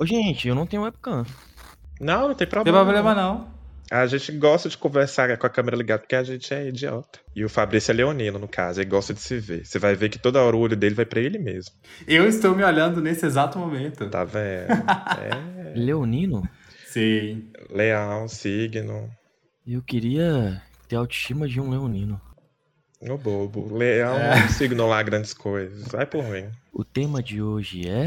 Ô, gente, eu não tenho webcam. Não, não tem Não tem problema. problema não. A gente gosta de conversar com a câmera ligada porque a gente é idiota. E o Fabrício é leonino, no caso, ele gosta de se ver. Você vai ver que toda hora o olho dele vai pra ele mesmo. Eu estou me olhando nesse exato momento. Tá vendo? É. Leonino? Sim. Leão, signo. Eu queria ter a autoestima de um leonino. Ô bobo. Leão É. não signo lá grandes coisas. Vai por mim. O tema de hoje é.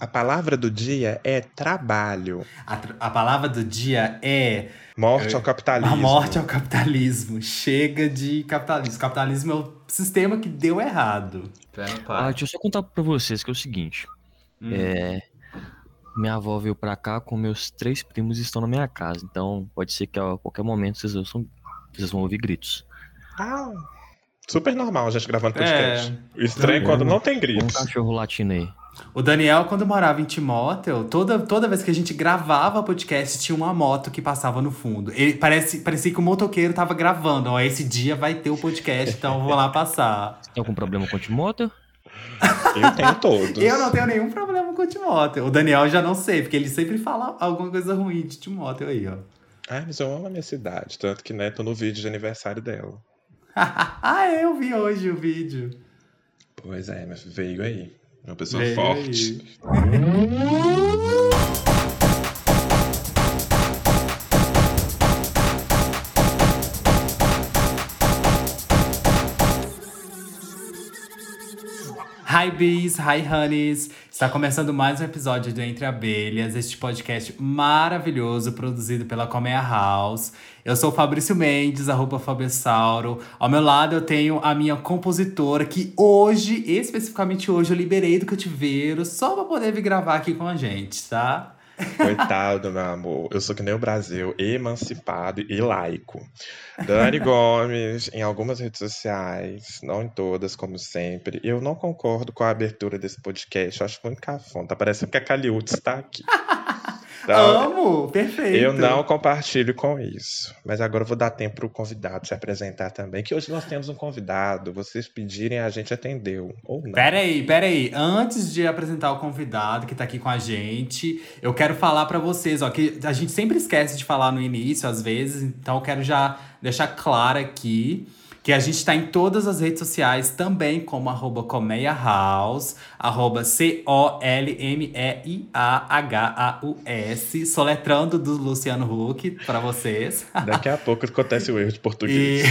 A palavra do dia é trabalho. A, tra- a palavra do dia é Morte ao capitalismo. a morte ao capitalismo. Chega de capitalismo. O capitalismo é o sistema que deu errado. Ah, pai. deixa eu só contar pra vocês que é o seguinte. Hum. É. Minha avó veio pra cá com meus três primos e estão na minha casa. Então pode ser que a qualquer momento vocês, ouçam, vocês vão ouvir gritos. Ah, super normal a gente gravando É. podcast. O estranho é quando não tem Um gritos. cachorro latindo aí. O Daniel, quando morava em Timóteo, toda, toda vez que a gente gravava podcast, tinha uma moto que passava no fundo. Ele parece, parecia que o motoqueiro tava gravando. Ó, esse dia vai ter o podcast, então eu vou lá passar. Tem algum problema com o Timóteo? Eu tenho todos. Eu não tenho nenhum problema com o Timóteo. O Daniel já não sei, porque ele sempre fala alguma coisa ruim de Timóteo aí, ó. Ai, mas eu amo a minha cidade. Tanto que, né, tô no vídeo de aniversário dela. ah, é, eu vi hoje o vídeo. Pois é, mas veio aí. Uma pessoa Veio forte. Hi bees, hi honeys! Está começando mais um episódio do Entre Abelhas, este podcast maravilhoso produzido pela Colmeia House. Eu sou o Fabrício Mendes, arroba Fabessauro. Ao meu lado eu tenho a minha compositora, que hoje, especificamente hoje, eu liberei do cativeiro só pra poder vir gravar aqui com a gente, tá? Coitado, meu amor. Eu sou que nem o Brasil, emancipado e laico. Dani Gomes, em algumas redes sociais, não em todas, como sempre. Eu não concordo com a abertura desse podcast. Eu acho muito cafona. Tá parecendo que a Caliutes está aqui. Então, Amo! Perfeito! eu não compartilho com isso. Mas agora eu vou dar tempo pro convidado se apresentar também. Que hoje nós temos um convidado. Vocês pedirem, a gente atendeu. Ou não. Peraí, peraí. Antes de apresentar o convidado que tá aqui com a gente, eu quero falar pra vocês, ó, que a gente sempre esquece de falar no início, às vezes, então eu quero já deixar claro aqui que a gente tá em todas as redes sociais também, como arroba Colmeia House, arroba C-O-L-M-E-I-A-H-A-U-S, soletrando do Luciano Huck pra vocês. Daqui a pouco acontece o erro de E português.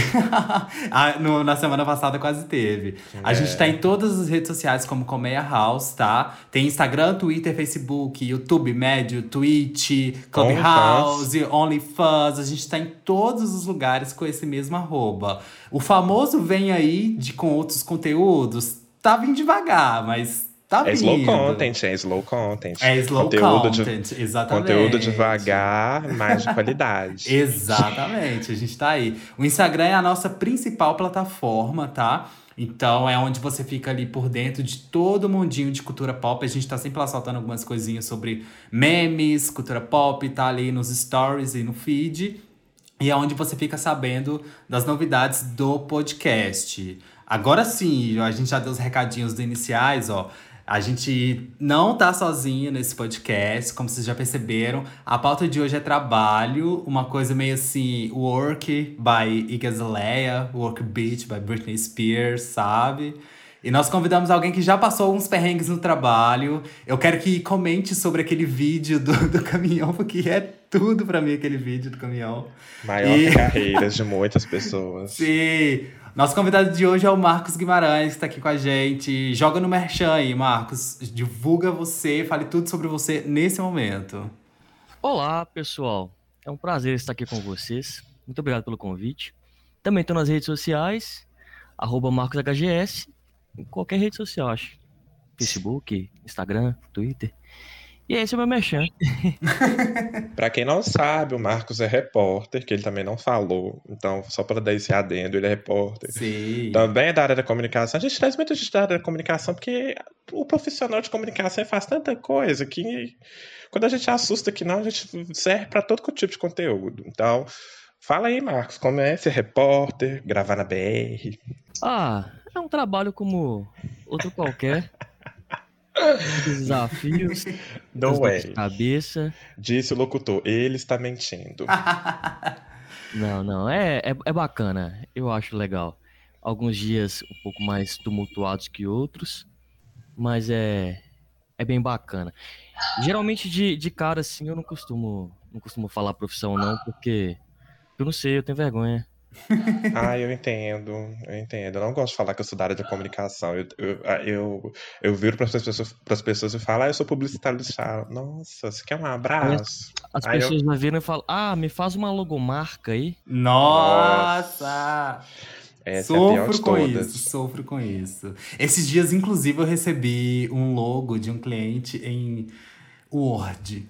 Ah, no- na semana passada quase teve. A É. gente tá em todas as redes sociais como Colmeia House, tá? Tem Instagram, Twitter, Facebook, YouTube, Médio, Twitch, Clubhouse, OnlyFans. A gente tá em todos os lugares com esse mesmo arroba. O famoso vem aí de com outros conteúdos. Tá vindo devagar, mas tá É vindo. slow content, é slow content. É slow Conteúdo de- content, exatamente. Conteúdo devagar, mais de qualidade. Exatamente, a gente tá aí. O Instagram é a nossa principal plataforma, tá? Então é onde você fica ali por dentro de todo o mundinho de cultura pop. A gente tá sempre lá soltando algumas coisinhas sobre memes, cultura pop, tá ali nos stories e no feed. E é onde você fica sabendo das novidades do podcast. Agora sim, a gente já deu os recadinhos do iniciais, ó. A gente não tá sozinho nesse podcast, como vocês já perceberam. A pauta de hoje é trabalho, uma coisa meio assim, Work by Azalea, Work Beat by Britney Spears, sabe? E nós convidamos alguém que já passou uns perrengues no trabalho. Eu quero que comente sobre aquele vídeo do, do caminhão, porque é tudo pra mim aquele vídeo do caminhão. Maior E- que carreiras de muitas pessoas. Sim! Nosso convidado de hoje é o Marcos Guimarães, que tá aqui com a gente. Joga no Merchan aí, Marcos. Divulga você, fale tudo sobre você nesse momento. Olá, pessoal. É um prazer estar aqui com vocês. Muito obrigado pelo convite. Também estou nas redes sociais, arroba MarcosHGS, em qualquer rede social, acho. Facebook, Instagram, Twitter. E esse é o meu merchan. Pra quem não sabe, o Marcos é repórter, que ele também não falou. Então, só para dar esse adendo, ele é repórter. Sim. Também é da área da comunicação. A gente traz muita gente da área da comunicação, porque o profissional de comunicação faz tanta coisa que quando a gente assusta que não, a gente serve para todo tipo de conteúdo. Então, fala aí, Marcos, como é ser repórter, gravar na BR. Ah, é um trabalho como outro qualquer. Desafios. Way. de cabeça. Disse o locutor, ele está mentindo. Não, não, é, é, é bacana. Eu acho legal. Alguns dias um pouco mais tumultuados que outros, mas é, é bem bacana. Geralmente de, de cara assim eu não costumo não costumo falar profissão não, porque eu não sei, eu tenho vergonha. Ah, eu entendo, eu entendo. Eu não gosto de falar que eu sou da área de comunicação. Eu, eu, ah, eu, eu viro para as pessoas, pras pessoas e falo, ah, eu sou publicitário do chá. Nossa, você quer um abraço? As eu- pessoas me viram e falam: "Ah, me faz uma logomarca aí". Nossa! Essa é Sofro de com todas. isso, sofro com isso. Esses dias, inclusive, eu recebi um logo de um cliente em Word.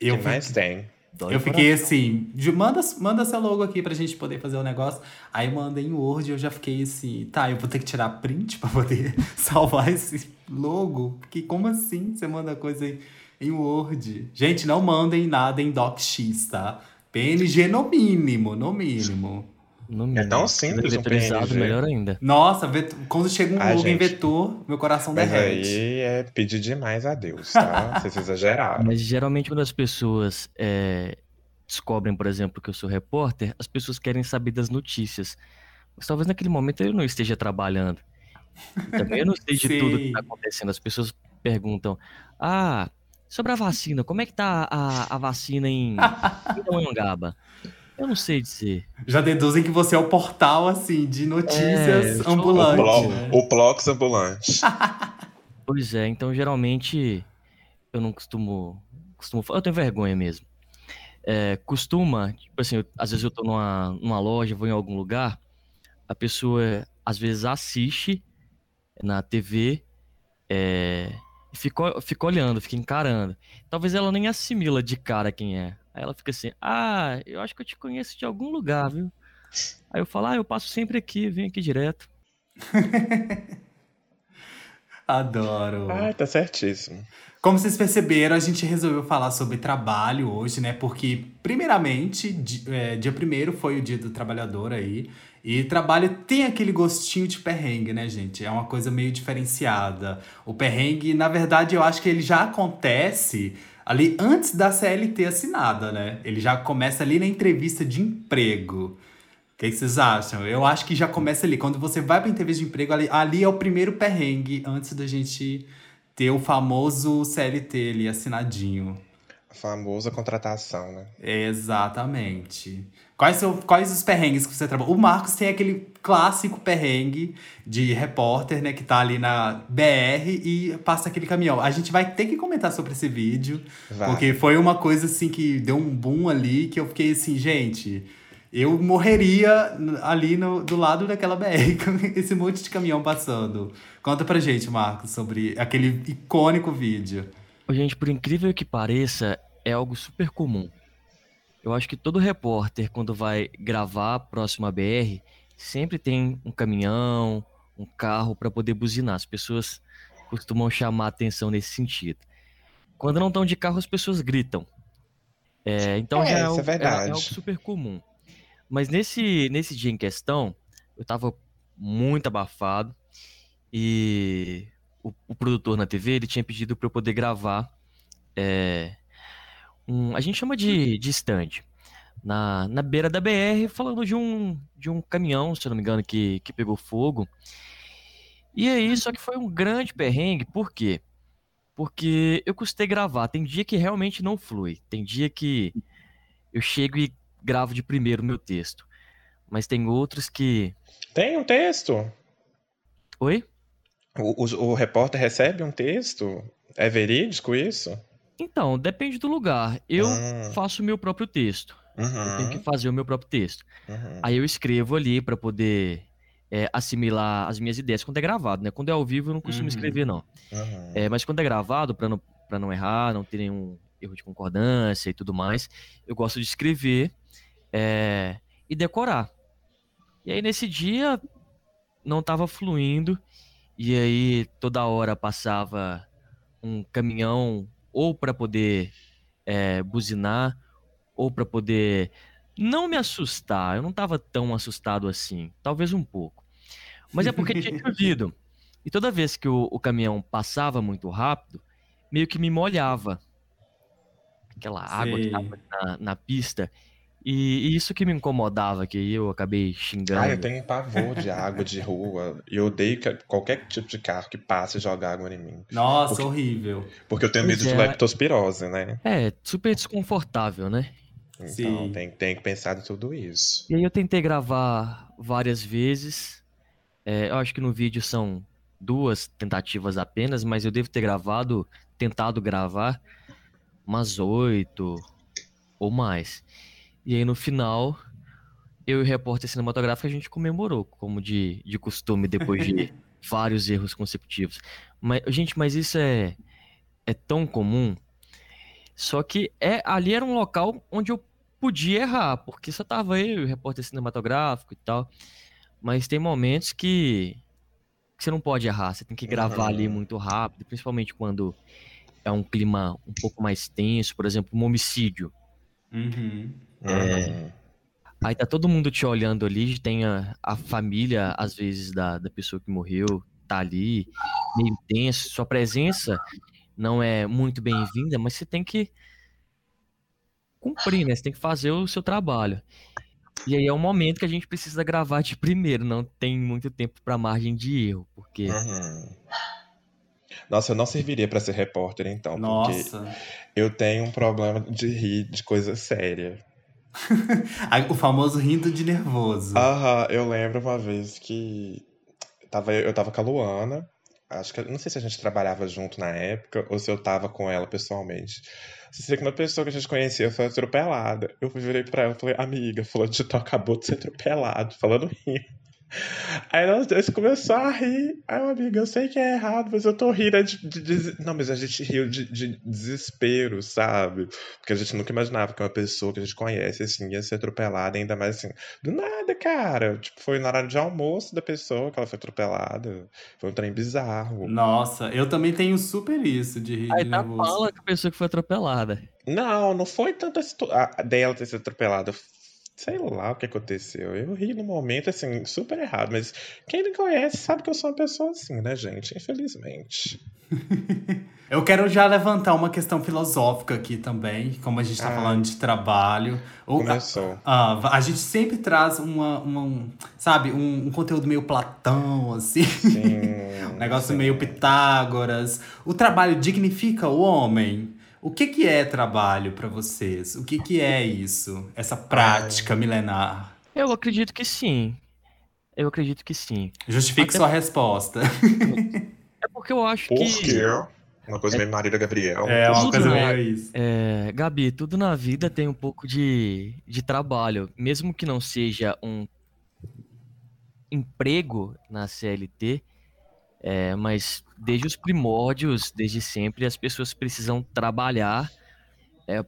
Eu, que mais tem? Dói eu fiquei assim, de- manda, manda seu logo aqui pra gente poder fazer o negócio. Aí manda em Word e eu já fiquei assim, tá, eu vou ter que tirar print pra poder salvar esse logo. Porque como assim você manda coisa em, em Word? Gente, não mandem nada em DocX, tá? PNG no mínimo, no mínimo. No É tão simples um vetorizado, PNG. melhor ainda. Nossa, quando chega um Ah, logo em vetor, meu coração Mas derrete. aí é pedir demais a Deus, tá? Vocês exageraram. Mas geralmente quando as pessoas é, descobrem, por exemplo, que eu sou repórter, as pessoas querem saber das notícias. Mas talvez naquele momento eu não esteja trabalhando. Também eu não sei de tudo que está acontecendo. As pessoas perguntam: Ah, sobre a vacina, como é que tá a, a vacina em Pindamonhangaba? Eu não sei dizer. Já deduzem que você é o portal, assim, de É, notícias eu sou- O, ambulante. plo, né? o Plox ambulante. Pois é, então geralmente eu não costumo, costumo eu tenho vergonha mesmo. É, costuma, tipo assim, eu- às vezes eu tô numa, numa loja, vou em algum lugar, a pessoa às vezes assiste na TV é, e fica, fica olhando, fica encarando. Talvez ela nem assimila de cara quem é. Aí ela fica assim, ah, eu acho que eu te conheço de algum lugar, viu? Aí eu falo, ah, eu passo sempre aqui, venho aqui direto. Adoro. Ai, tá certíssimo. Como vocês perceberam, a gente resolveu falar sobre trabalho hoje, né? Porque, primeiramente, é, dia primeiro foi o dia do trabalhador aí. E trabalho tem aquele gostinho de perrengue, né, gente? É uma coisa meio diferenciada. O perrengue, na verdade, eu acho que ele já acontece ali antes da CLT assinada, né? Ele já começa ali na entrevista de emprego. O que vocês acham? Eu acho que já começa ali. Quando você vai pra entrevista de emprego, ali, ali é o primeiro perrengue antes da gente ter o famoso CLT ali assinadinho. A famosa contratação, né? Exatamente. Quais são quais os perrengues que você trabalha? O Marcos tem aquele clássico perrengue de repórter, né, que tá ali na BR e passa aquele caminhão. A gente vai ter que comentar sobre esse vídeo, Vai. porque foi uma coisa assim que deu um boom ali que eu fiquei assim, gente, eu morreria ali no, do lado daquela BR com esse monte de caminhão passando. Conta pra gente, Marcos, sobre aquele icônico vídeo. Gente, por incrível que pareça, é algo super comum. Eu acho que todo repórter, quando vai gravar próximo à BR, sempre tem um caminhão, um carro para poder buzinar. As pessoas costumam chamar atenção nesse sentido. Quando não estão de carro, as pessoas gritam. É, então É, já é, é algo- verdade. é algo super comum. Mas nesse, nesse dia em questão, eu tava muito abafado e o, o produtor na TV ele tinha pedido para eu poder gravar é, um, a gente chama de, de stand na, na beira da BR falando de um, de um caminhão, se não me engano, que, que pegou fogo. E aí, só que foi um grande perrengue, por quê? Porque eu custei gravar. Tem dia que realmente não flui. Tem dia que eu chego e gravo de primeiro o meu texto. Mas tem outros que. Tem um texto? Oi? O, o, o repórter recebe um texto? É verídico isso? Então, depende do lugar. Eu Hum. faço o meu próprio texto. Eu tenho que Uhum, fazer o meu próprio texto. uhum. Aí eu escrevo ali pra poder é, assimilar as minhas ideias quando é gravado, né? Quando é ao vivo eu não costumo Uhum. escrever, não. uhum. É, mas quando é gravado, pra não, pra não errar, não ter nenhum erro de concordância e tudo mais, eu gosto de escrever é, e decorar. E aí nesse dia não tava fluindo, e aí toda hora passava um caminhão ou pra poder é, buzinar, ou pra poder não me assustar. Eu não tava tão assustado assim, talvez um pouco. Mas é porque tinha chovido. E toda vez que o, o caminhão passava muito rápido, meio que me molhava. Aquela água que na, na pista. E, e isso que me incomodava, que eu acabei xingando. Ah, eu tenho um pavor de água de rua. E eu odeio que qualquer tipo de carro que passe e joga água em mim. Nossa, Porque- horrível. Porque eu tenho Pois medo de é. leptospirose, né? É, super desconfortável, né? Então Sim. tem, tem que pensar em tudo isso. E aí eu tentei gravar várias vezes. É, eu acho que no vídeo são duas tentativas apenas, mas eu devo ter gravado, tentado gravar umas oito ou mais. E aí no final, eu e o repórter cinematográfico a gente comemorou, como de, de costume, depois de vários erros consecutivos. Mas, gente, mas isso é, é tão comum. Só que é, ali era um local onde eu podia errar, porque só tava eu e o repórter cinematográfico e tal. Mas tem momentos que, que você não pode errar, você tem que gravar ali Uhum. muito rápido, principalmente quando é um clima um pouco mais tenso, por exemplo, um homicídio. Uhum. É. Aí tá todo mundo te olhando ali, tem a, a família, às vezes, da, da pessoa que morreu, tá ali, meio tenso. Sua presença não é muito bem-vinda, mas você tem que cumprir, né? Você tem que fazer o seu trabalho. E aí é um momento que a gente precisa gravar de primeiro, não tem muito tempo pra margem de erro, porque Uhum. Nossa, eu não serviria pra ser repórter, então. Porque Nossa. eu tenho um problema de rir de coisa séria. O famoso rindo de nervoso. Aham, eu lembro uma vez que tava, eu tava com a Luana. Acho que não sei se a gente trabalhava junto na época ou se eu tava com ela pessoalmente. Só sei que uma pessoa que a gente conhecia foi atropelada. Eu virei pra ela e falei, amiga, fulano de tal acabou de ser atropelado, falando rindo. Aí nós dois começou a rir. Aí, eu, amiga, eu sei que é errado, mas eu tô rindo de, de- de- Não, mas a gente riu de, de desespero, sabe? Porque a gente nunca imaginava que uma pessoa que a gente conhece, assim, ia ser atropelada, ainda mais assim, do nada, cara. Tipo, foi no horário de almoço da pessoa que ela foi atropelada. Foi um trem bizarro. Nossa, eu também tenho super isso de rir aí de tá nervoso. fala com a pessoa que foi atropelada. Não, não foi tanto a situ- a dela ter sido atropelada. Sei lá o que aconteceu. Eu ri no momento, assim, super errado. Mas quem me conhece sabe que eu sou uma pessoa assim, né, gente? Infelizmente. Eu quero já levantar uma questão filosófica aqui também, como a gente tá Ah. falando de trabalho. O- Começou. Ah, a gente sempre traz uma, uma- um, sabe, um, um conteúdo meio Platão, assim, Sim. um negócio sim. meio Pitágoras. O trabalho dignifica o homem? O que que é trabalho pra vocês? O que que é isso? Essa prática milenar? Eu acredito que sim. Eu acredito que sim. Justifique Até- sua resposta. É porque eu acho Por que. quê? Uma coisa meio Marília Gabriel. É uma Tudo coisa bem. meio isso. É, Gabi, tudo na vida tem um pouco de, de trabalho. Mesmo que não seja um emprego na CLT, é, mas desde os primórdios, desde sempre, as pessoas precisam trabalhar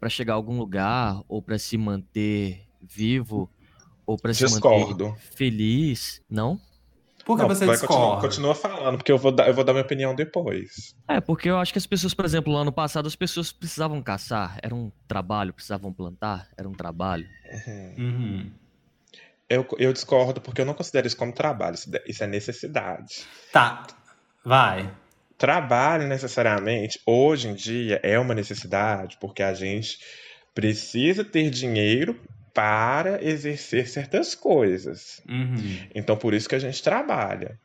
para chegar a algum lugar, ou para se manter vivo, ou para se manter feliz. Não? Por que Não, você vai, continua, discorda? continua falando, porque eu vou, dar, eu vou dar minha opinião depois. É, porque eu acho que as pessoas, por exemplo, no ano passado, as pessoas precisavam caçar, era um trabalho, precisavam plantar, era um trabalho. Uhum. Uhum. Eu, eu discordo porque eu não considero isso como trabalho, isso é necessidade. Tá, vai. Trabalho, necessariamente, hoje em dia, é uma necessidade porque a gente precisa ter dinheiro para exercer certas coisas. Uhum. Então, por isso que a gente trabalha.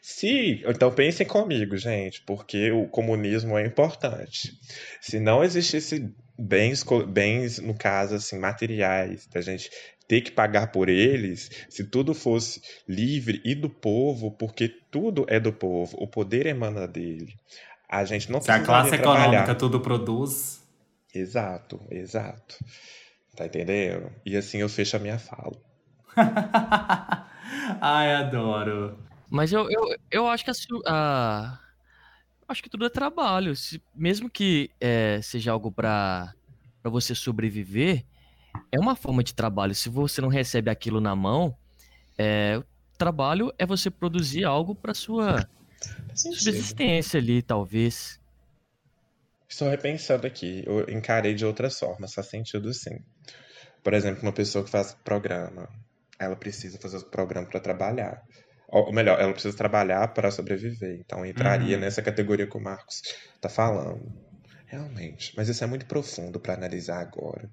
Se, então pensem comigo, gente, porque o comunismo é importante. Se não existisse bens, bens no caso assim, materiais, da gente ter que pagar por eles, se tudo fosse livre e do povo, porque tudo é do povo, o poder emana dele. A gente não Se a classe trabalhar. econômica tudo produz. Exato, exato. Tá entendendo? E assim eu fecho a minha fala. Ai, adoro. Mas eu, eu, eu acho que a, a- acho que tudo é trabalho. Se- mesmo que é, seja algo para para você sobreviver, é uma forma de trabalho. Se você não recebe aquilo na mão, é, trabalho é você produzir algo para sua subsistência ali, talvez. Estou repensando aqui, eu encarei de outras formas, faz sentido sim. Por exemplo, uma pessoa que faz programa, ela precisa fazer o programa para trabalhar. Ou melhor, ela precisa trabalhar para sobreviver. Então entraria Uhum. nessa categoria que o Marcos tá falando. Realmente. Mas isso é muito profundo para analisar agora.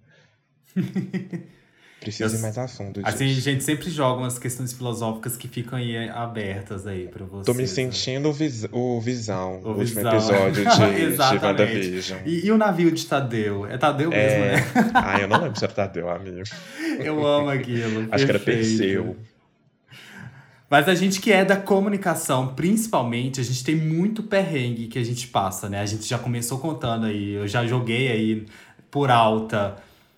Precisa Eu- ir mais a fundo disso. Assim, a gente sempre joga umas questões filosóficas que ficam aí abertas aí pra vocês. Tô me né? sentindo o, vis o Visão, O o último Visão. episódio de, de Exatamente. WandaVision. E, e o navio de Tadeu? É Tadeu É... mesmo, né? Ah, eu não lembro se era Tadeu, amigo. Eu amo aquilo. Acho que era perfeito. Perseu. Mas a gente que é da comunicação, principalmente, a gente tem muito perrengue que a gente passa, né? A gente já começou contando aí, eu já joguei aí por alta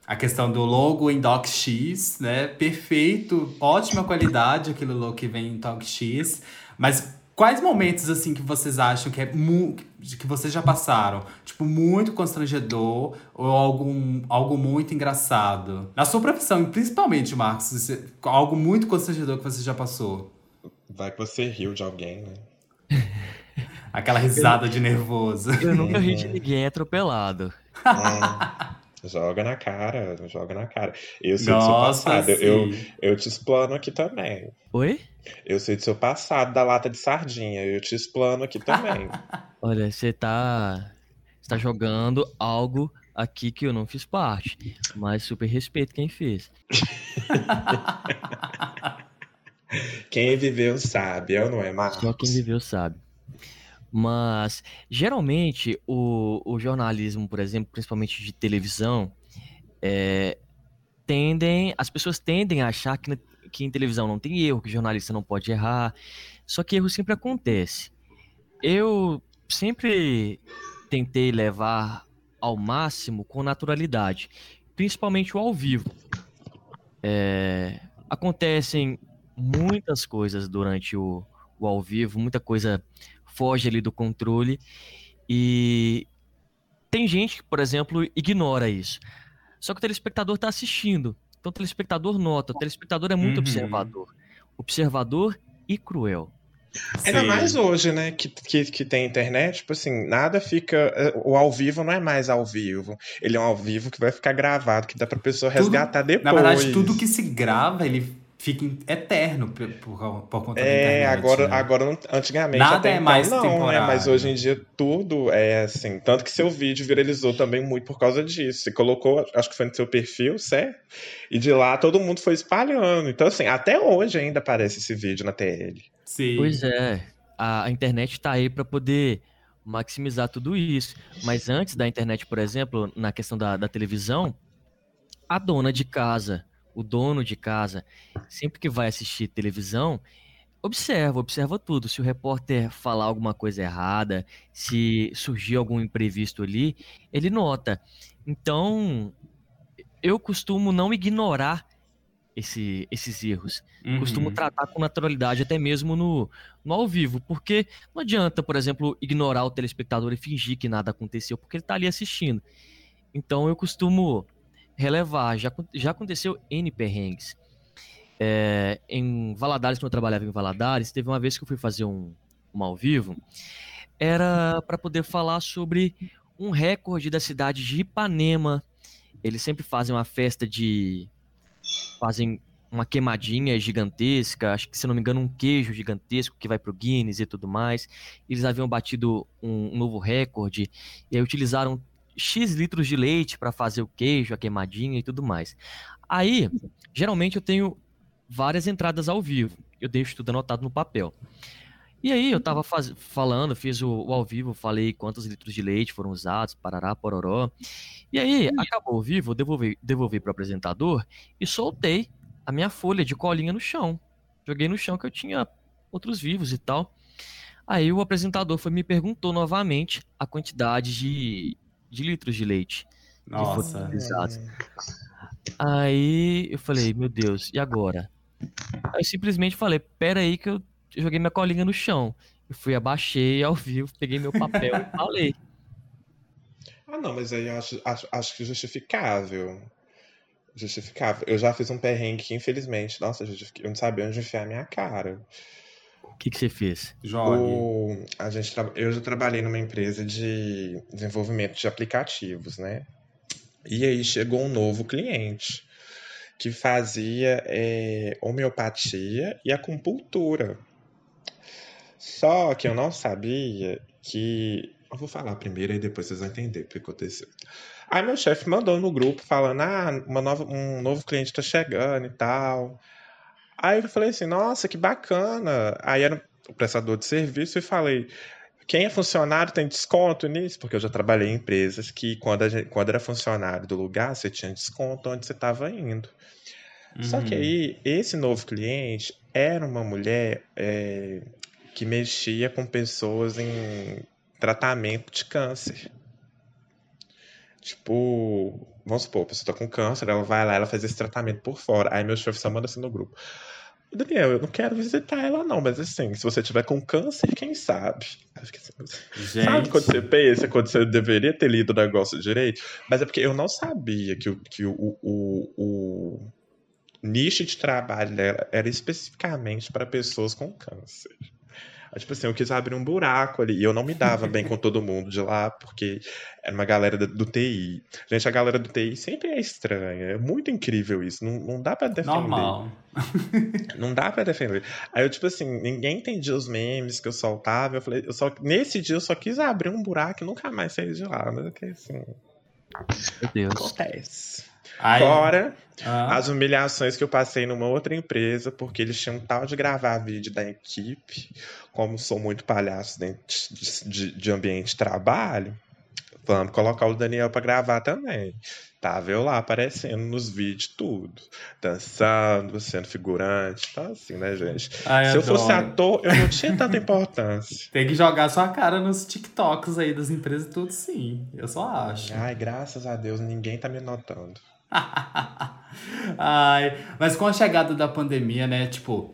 a questão do logo em DocX, né? Perfeito, ótima qualidade aquele logo que vem em DocX. Mas quais momentos, assim, que vocês acham que é mu que vocês já passaram? Tipo, muito constrangedor ou algum, algo muito engraçado? Na sua profissão, e principalmente, Marcos, você- algo muito constrangedor que você já passou? Vai que você riu de alguém, né? Aquela risada de nervoso. Eu nunca ri de ninguém atropelado. Hum, joga na cara, joga na cara. Eu sei do seu Nossa, passado. Eu, eu te explano aqui também. Oi? Eu sei do seu passado, da lata de sardinha. Eu te explano aqui também. Olha, você tá. Você tá jogando algo aqui que eu não fiz parte. Mas super respeito quem fez. Quem viveu sabe, eu não é, Marcos? Só quem viveu sabe. Mas, geralmente, o, o jornalismo, por exemplo, principalmente de televisão, é, tendem, as pessoas tendem a achar que, que em televisão não tem erro, que jornalista não pode errar. Só que erro sempre acontece. Eu sempre tentei levar ao máximo com naturalidade, principalmente o ao vivo. É, acontecem muitas coisas durante o, o ao vivo, muita coisa foge ali do controle e tem gente que, por exemplo, ignora isso. Só que o telespectador está assistindo, então o telespectador nota, o telespectador é muito Uhum. observador, observador e cruel. Ainda Sim. mais hoje, né? Que, que, que tem internet, tipo assim, nada fica. O ao vivo não é mais ao vivo. Ele é um ao vivo que vai ficar gravado, que dá pra pessoa Tudo- resgatar depois. Na verdade, tudo que se grava, ele fica eterno por, por, por conta da É, internet. agora, né? agora antigamente Nada até é então, mais não, né? temporário. Mas hoje em dia tudo é assim. Tanto que seu vídeo viralizou também muito por causa disso. Você colocou, acho que foi no seu perfil, certo? E de lá todo mundo foi espalhando. Então, assim, até hoje ainda aparece esse vídeo na TL. Sim. Pois é, a, a internet está aí para poder maximizar tudo isso. Mas antes da internet, por exemplo, na questão da, da televisão, a dona de casa, o dono de casa, sempre que vai assistir televisão, observa, observa tudo. Se o repórter falar alguma coisa errada, se surgir algum imprevisto ali, ele nota. Então, eu costumo não ignorar esse- esses erros Uhum. costumo tratar com naturalidade, até mesmo no, no ao vivo, porque não adianta, por exemplo, ignorar o telespectador e fingir que nada aconteceu, porque ele está ali assistindo. Então eu costumo relevar, já, já aconteceu N perrengues. É, em Valadares, quando eu trabalhava em Valadares, teve uma vez que eu fui fazer um, um ao vivo, era para poder falar sobre um recorde da cidade de Ipanema. Eles sempre fazem uma festa de. fazem uma queimadinha gigantesca, acho que se não me engano um queijo gigantesco que vai pro Guinness e tudo mais. Eles haviam batido um, um novo recorde e utilizaram X litros de leite para fazer o queijo, a queimadinha e tudo mais. Aí, geralmente eu tenho várias entradas ao vivo. Eu deixo tudo anotado no papel. E aí eu tava faz- falando, fiz o, o ao vivo, falei quantos litros de leite foram usados, parará, pororó. E aí, acabou o vivo, eu devolvi, devolvi pro apresentador e soltei a minha folha de colinha no chão. Joguei no chão que eu tinha outros vivos e tal. Aí o apresentador foi me perguntou novamente a quantidade de, de litros de leite. Nossa. Exato. Aí eu falei, meu Deus, e agora? Aí eu simplesmente falei, pera aí que eu joguei minha colinha no chão. Eu fui, abaixei ao vivo, peguei meu papel e falei. Ah, não, mas aí eu acho, acho, acho que justificável. Justificável. Eu já fiz um perrengue que, infelizmente, nossa, eu não sabia onde enfiar a minha cara. O que, que você fez? Jogue. O, a gente, eu já trabalhei numa empresa de desenvolvimento de aplicativos, né? E aí chegou um novo cliente que fazia é, homeopatia e acupuntura. Só que eu não sabia que. Eu vou falar primeiro e depois vocês vão entender o que aconteceu. Aí meu chefe mandou no grupo falando: ah, uma nova, um novo cliente tá chegando e tal. Aí eu falei assim: nossa, que bacana. Aí era o prestador de serviço e falei: quem é funcionário tem desconto nisso? Porque eu já trabalhei em empresas que, quando, gente, quando era funcionário do lugar, você tinha desconto onde você estava indo. Uhum. Só que uhum. aí, esse novo cliente era uma mulher é, que mexia com pessoas em tratamento de câncer. Tipo, vamos supor, a pessoa tá com câncer, ela vai lá, ela faz esse tratamento por fora. Aí meu chefe só manda assim no grupo. Daniel, eu não quero visitar ela, não, mas assim, se você tiver com câncer, quem sabe? Assim, sabe quando você pensa, quando você deveria ter lido o negócio direito? Mas é porque eu não sabia que, o, que o, o, o nicho de trabalho dela era especificamente para pessoas com câncer. Tipo assim, eu quis abrir um buraco ali. E eu não me dava bem com todo mundo de lá, porque era uma galera do, do, TI. Gente, a galera do TI sempre é estranha. É muito incrível isso. Não, não dá pra defender. Normal. não dá pra defender. Aí eu, tipo assim, ninguém entendia os memes que eu soltava. Eu falei, eu só, nesse dia eu só quis abrir um buraco e nunca mais sair de lá. Mas é que assim. Meu Deus. Acontece. Ai. Fora ah. as humilhações que eu passei numa outra empresa, porque eles tinham tal de gravar vídeo da equipe, como sou muito palhaço dentro de, de, de ambiente de trabalho, vamos colocar o Daniel para gravar também. Tava eu lá aparecendo nos vídeos, tudo. Dançando, sendo figurante. Então, assim, né, gente? Ai, Se eu fosse ator, eu não tinha tanta importância. Tem que jogar sua cara nos TikToks aí das empresas, tudo sim. Eu só acho. Ai, graças a Deus, ninguém tá me notando. Ai, mas com a chegada da pandemia, né? Tipo,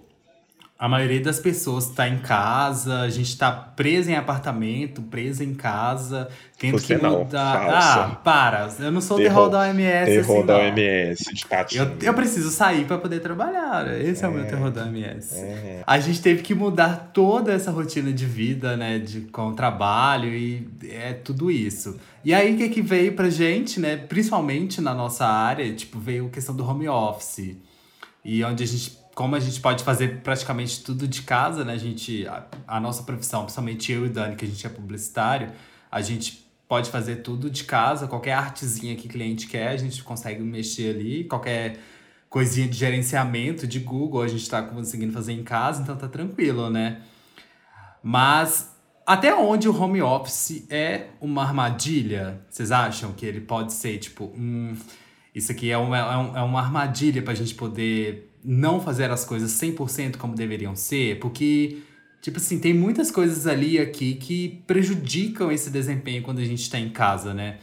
a maioria das pessoas está em casa, a gente está preso em apartamento, preso em casa, tendo Você que mudar. Não, ah, para! Eu não sou terror, terror da OMS. Terror assim, da OMS, de patinho. Eu, eu preciso sair para poder trabalhar. Esse é, é, o meu é. terror da OMS. É. A gente teve que mudar toda essa rotina de vida, né? De, com o trabalho e é tudo isso. E aí, o que, que veio pra gente, né? Principalmente na nossa área, tipo, veio a questão do home office. E onde a gente como a gente pode fazer praticamente tudo de casa, né? A gente, a, a, nossa profissão, principalmente eu e Dani, que a gente é publicitário, a gente pode fazer tudo de casa, qualquer artezinha que o cliente quer, a gente consegue mexer ali, qualquer coisinha de gerenciamento de Google, a gente está conseguindo fazer em casa, então tá tranquilo, né? Mas até onde o home office é uma armadilha? Vocês acham que ele pode ser tipo, hum, isso aqui é uma, é, é uma armadilha para a gente poder não fazer as coisas 100% como deveriam ser, porque, tipo assim, tem muitas coisas ali aqui que prejudicam esse desempenho quando a gente está em casa, né?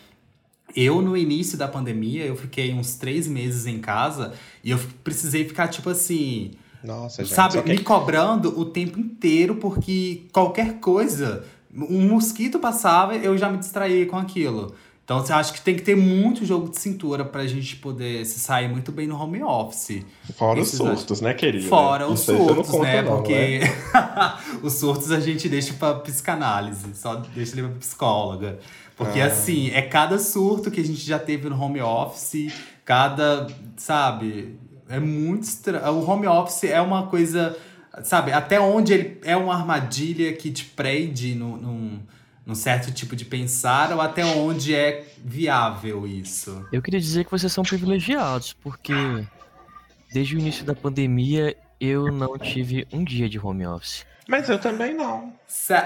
Eu, no início da pandemia, eu fiquei uns três meses em casa e eu precisei ficar, tipo assim. Nossa, gente, sabe, me cobrando o tempo inteiro, porque qualquer coisa, um mosquito passava, eu já me distraía com aquilo. Então, você acha que tem que ter muito jogo de cintura pra gente poder se sair muito bem no home office. Fora os surtos, né, querido? Fora os surtos, né? Não, porque né? os surtos a gente deixa pra psicanálise, só deixa ele pra psicóloga. Porque, ah. assim, é cada surto que a gente já teve no home office, cada, sabe? É muito estranho. O home office é uma coisa, sabe? Até onde ele é uma armadilha que te prende no, num num certo tipo de pensar ou até onde é viável isso? Eu queria dizer que vocês são privilegiados, porque desde o início da pandemia eu não tive um dia de home office. Mas eu também não.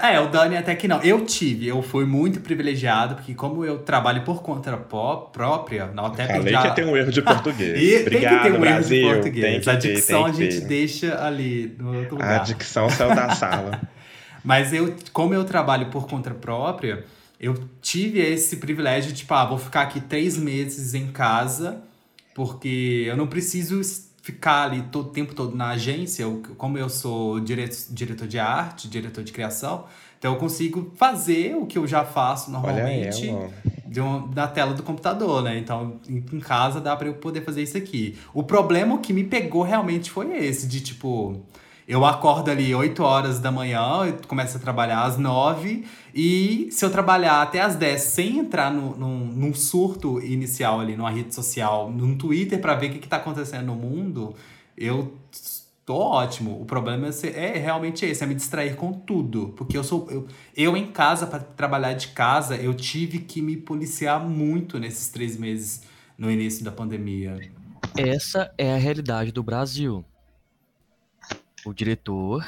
É, o Dani até que não. Eu tive, eu fui muito privilegiado, porque como eu trabalho por conta própria, não até Falei já... que tem um erro de português. e Obrigado, tem que ter um Brasil. erro de português. a dicção ter, a gente ter. deixa ali no outro lugar. A dicção saiu da sala. Mas eu, como eu trabalho por conta própria, eu tive esse privilégio de, tipo, ah, vou ficar aqui três meses em casa, porque eu não preciso ficar ali todo o tempo todo na agência. Eu, como eu sou diretor de arte, diretor de criação, então eu consigo fazer o que eu já faço normalmente de um, da tela do computador, né? Então em casa dá para eu poder fazer isso aqui. O problema que me pegou realmente foi esse, de tipo eu acordo ali 8 horas da manhã, eu começo a trabalhar às 9, e se eu trabalhar até às 10 sem entrar no, num, num surto inicial ali numa rede social, num Twitter para ver o que, está acontecendo no mundo, eu tô ótimo. O problema é, ser, é realmente esse, é me distrair com tudo. Porque eu sou. Eu, eu em casa, para trabalhar de casa, eu tive que me policiar muito nesses três meses no início da pandemia. Essa é a realidade do Brasil. O diretor,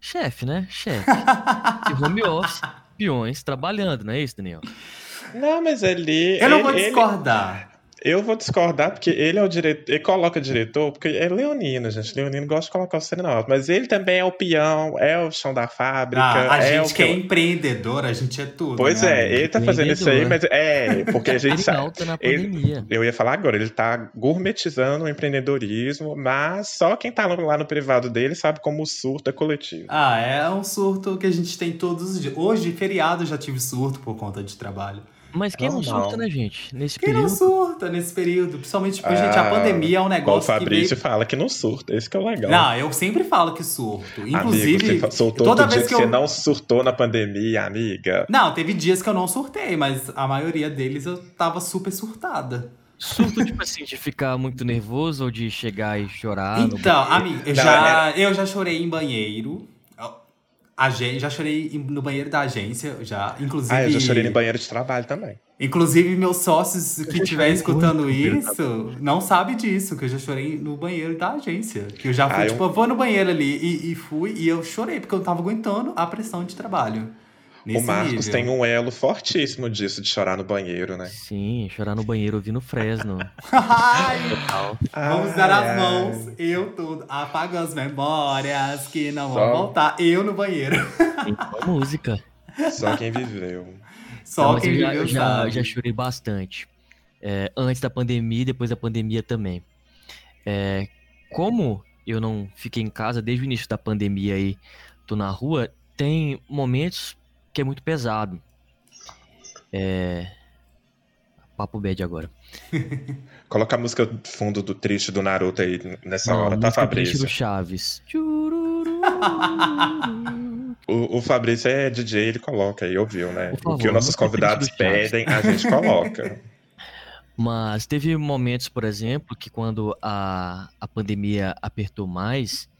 chefe, né? Chefe. de home office, peões trabalhando, não é isso, Daniel? Não, mas ele. Eu não ele, vou discordar. Eu vou discordar, porque ele é o diretor, ele coloca diretor, porque é leonino, gente. Leonino gosta de colocar o cena alto. Mas ele também é o peão, é o chão da fábrica. Ah, a é gente o que é empreendedor, a gente é tudo. Pois né? é, ele tá fazendo isso aí, mas é, porque a gente Em sabe. alta na Ele, pandemia. eu ia falar agora, ele tá gourmetizando o empreendedorismo, mas só quem tá lá no privado dele sabe como o surto é coletivo. Ah, é um surto que a gente tem todos os dias. Hoje, feriado, já tive surto por conta de trabalho. Mas quem não Normal. surta, né, gente? Nesse Quem não período. surta nesse período? Principalmente, tipo, gente, a Ah, pandemia é um o negócio que Fabrício veio... fala que não surta, esse que é o legal. Não, eu sempre falo que surto. Amigo, Inclusive, você soltou toda vez que, que você eu... não surtou na pandemia, amiga. Não, teve dias que eu não surtei, mas a maioria deles eu tava super surtada. Surto, tipo assim, de ficar muito nervoso ou de chegar e chorar. então, amigo, eu Não, já, eu já chorei em banheiro. Agen- já chorei no banheiro da agência, já. Inclusive. Ah, eu já chorei em banheiro de trabalho também. Inclusive, meus sócios que estiverem escutando no isso, não sabe disso, que eu já chorei no banheiro da agência. Que eu já fui, Ah, eu- tipo, eu vou no banheiro ali e, e fui, e eu chorei, porque eu tava aguentando a pressão de trabalho. Nesse o Marcos nível. tem um elo fortíssimo disso, de chorar no banheiro, né? Sim, chorar no banheiro ouvindo Fresno. Ai. Vamos Ai, dar as ai. mãos, eu tudo. Apaga as memórias que não Só- vão voltar. Eu no banheiro. Uma música. Só quem viveu. Só Não, quem eu já, viveu eu já, sabe. já chorei bastante. É, antes da pandemia e depois da pandemia também. É, como eu não fiquei em casa desde o início da pandemia aí, tô na rua, tem momentos que é muito pesado. É... Papo bad agora. Coloca a música fundo do triste do Naruto aí nessa Não, hora, tá, música triste Fabrício? do Chaves. O, o Fabrício é DJ, ele coloca aí, ouviu, né? Favor, o que os nossos convidados pedem, a gente coloca. Mas teve momentos, por exemplo, que quando a, a pandemia apertou mais,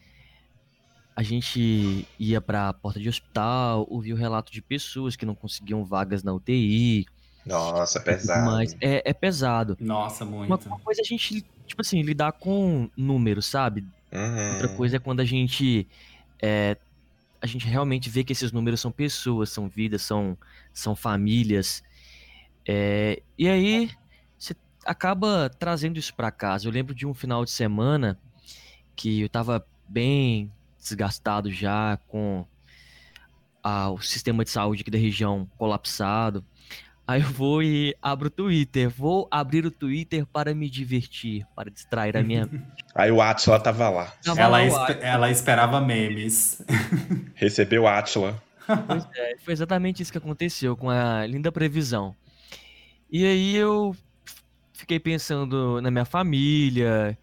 a gente ia para a porta de hospital, ouvia o relato de pessoas que não conseguiam vagas na UTI, Nossa, pesado. mas é, é pesado. Nossa, Uma, muito. uma coisa é a gente, tipo assim, lidar com números, sabe? Uhum. Outra coisa é quando a gente é, a gente realmente vê que esses números são pessoas, são vidas, são, são famílias. É, e aí você acaba trazendo isso para casa. Eu lembro de um final de semana que eu tava bem desgastado já com a- o sistema de saúde aqui da região colapsado. Aí eu vou e abro o Twitter. Vou abrir o Twitter para me divertir, para distrair a minha. Aí o Atila tava lá. Tava Ela, lá ela esperava memes. Recebeu o Atila. Pois é, foi exatamente isso que aconteceu com a linda previsão. E aí eu fiquei pensando na minha família,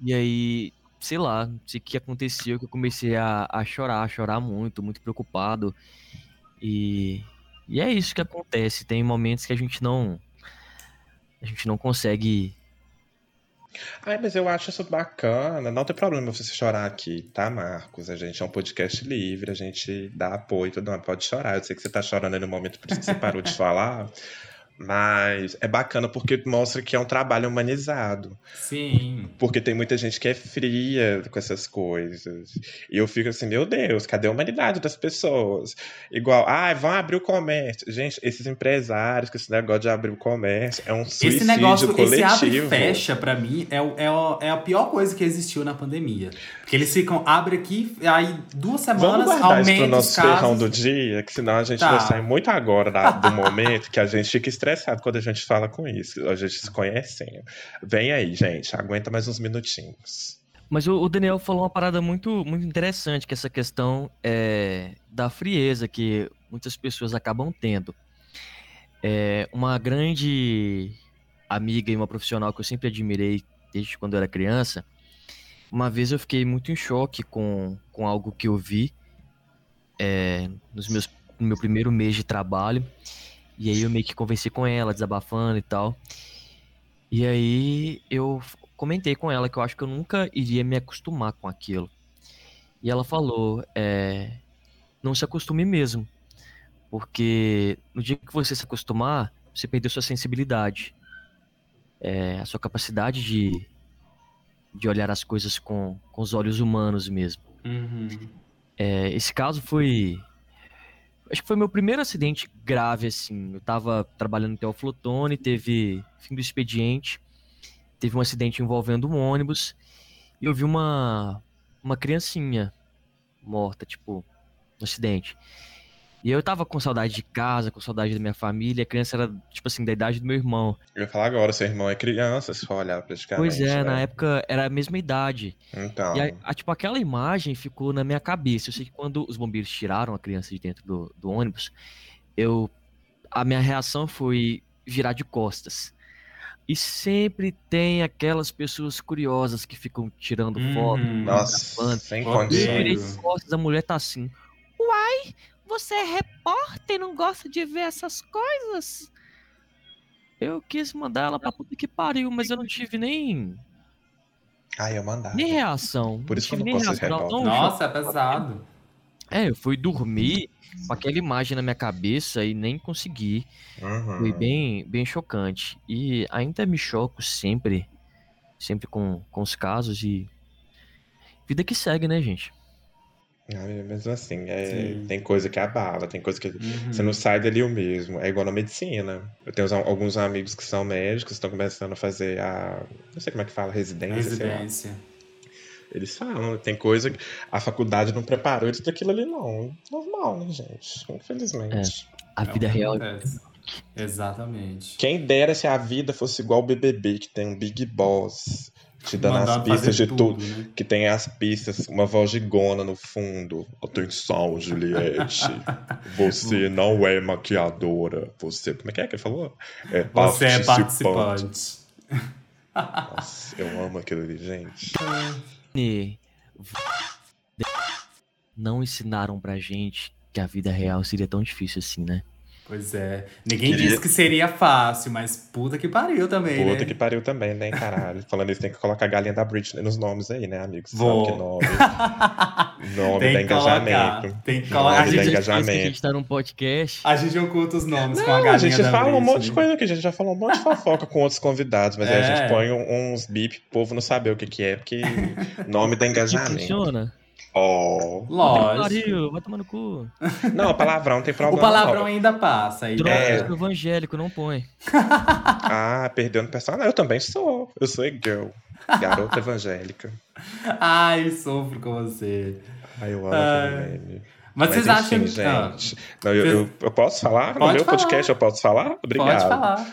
e aí, sei lá, não sei o que aconteceu, que eu comecei a, a chorar, a chorar muito, muito preocupado. E, e é isso que acontece. Tem momentos que a gente não. A gente não consegue. Ai, mas eu acho isso bacana. Não tem problema você chorar aqui, tá, Marcos? A gente é um podcast livre, a gente dá apoio, tudo mais. Pode chorar. Eu sei que você tá chorando aí no momento, por isso que você parou de falar. Mas é bacana porque mostra que é um trabalho humanizado. Sim. Porque tem muita gente que é fria com essas coisas. E eu fico assim, meu Deus, cadê a humanidade das pessoas? Igual, ai, vão abrir o comércio. Gente, esses empresários com esse negócio de abrir o comércio é um suicídio Esse negócio, esse abre e coletivo. fecha, pra mim, é, é, é a pior coisa que existiu na pandemia. Porque eles ficam, abre aqui, aí duas Vamos semanas, guardar isso pro nosso ferrão do dia, que senão a gente Tá. vai sair muito agora da- do momento que a gente fica estressado quando a gente fala com isso. A gente se conhecendo. Vem aí, gente, aguenta mais uns minutinhos. Mas o, Daniel falou uma parada muito, muito interessante, que essa questão é, da frieza que muitas pessoas acabam tendo. É, uma grande amiga e uma profissional que eu sempre admirei desde quando eu era criança, uma vez eu fiquei muito em choque com, com algo que eu vi é, nos meus, no meu primeiro mês de trabalho. E aí eu meio que conversei com ela, desabafando e tal. E aí eu comentei com ela que eu acho que eu nunca iria me acostumar com aquilo. E ela falou: é, não se acostume mesmo. Porque no dia que você se acostumar, você perdeu sua sensibilidade. É, a sua capacidade de, de olhar as coisas com, com os olhos humanos mesmo. Uhum. É, esse caso foi. Acho que foi meu primeiro acidente grave, assim. Eu tava trabalhando no Teoflotone, teve fim do expediente, teve um acidente envolvendo um ônibus, e eu vi uma, uma criancinha morta, tipo, no acidente. E eu tava com saudade de casa, com saudade da minha família. A criança era, tipo assim, da idade do meu irmão. Eu ia falar agora, seu irmão é criança, se for olhar praticamente. Pois é, né? na época era a mesma idade. Então. E a, a- tipo, aquela imagem ficou na minha cabeça. Eu sei que quando os bombeiros tiraram a criança de dentro do, do ônibus, eu. A minha reação foi virar de costas. E sempre tem aquelas pessoas curiosas que ficam tirando foto. Uhum. Nossa, sem condições. de costas, a mulher tá assim. Uai, você é repórter e não gosta de ver essas coisas? Eu quis mandar ela pra puta que pariu, mas eu não tive nem, Ai, eu mandava. nem reação. Por isso que eu não nem posso ser repórter. não Nossa, é pesado. É, eu fui dormir com aquela imagem na minha cabeça e nem consegui. Uhum. Foi bem, bem chocante. E ainda me choco sempre, sempre com, com os casos e. Vida que segue, né, gente? Ai, mesmo assim, é, tem coisa que abala, tem coisa que Uhum. você não sai dali o mesmo. É igual na medicina. Eu tenho uns- alguns amigos que são médicos, estão começando a fazer a. Não sei como é que fala, residência. Residência. Eles falam, tem coisa que a faculdade não preparou eles daquilo ali, não. Normal, né, gente? Infelizmente. A É vida que real. Exatamente. Quem dera se a vida fosse igual o BBB, que tem um Big Boss te dando as Mandando pistas de tudo. né? Que tem as pistas, uma voz gigona no fundo. Atenção, Juliette. Você não é maquiadora. Você. Como é que é que ele falou? É Você é participante. Nossa, eu amo aquilo ali, gente. Não ensinaram pra gente que a vida real seria tão difícil assim, né? Pois é. Ninguém Queria- disse que seria fácil, mas puta que pariu também, Puta né? que pariu também, né, caralho? Falando isso, tem que colocar a galinha da Britney nos nomes aí, né, amigos? Vou. Sabe que nome? Nome Tem da engajamento. Tem que colocar. A da A gente esquece que a engajamento. gente tá num podcast. a gente oculta os nomes com a Não, galinha a gente da fala um monte de Britney. coisa aqui, a gente já falou um monte de fofoca com outros convidados, mas aí a É. gente põe uns bip pro povo não saber o que que é, porque nome da engajamento. funciona. Oh. Lógico. Pariu, vai tomar no cu. Não, palavrão não tem O problema. palavrão não. ainda passa. Aí Droga, É. evangélico, não põe. Ah, perdendo personagem. Eu também sou. Eu sou girl. Garota evangélica. Ai, sofro com você. Ai, eu amo Ai. meme. Mas, vocês enfim, acham que. gente. Não, eu, eu- eu posso falar? Pode no meu falar. podcast eu posso falar? Ah, Obrigado. pode falar.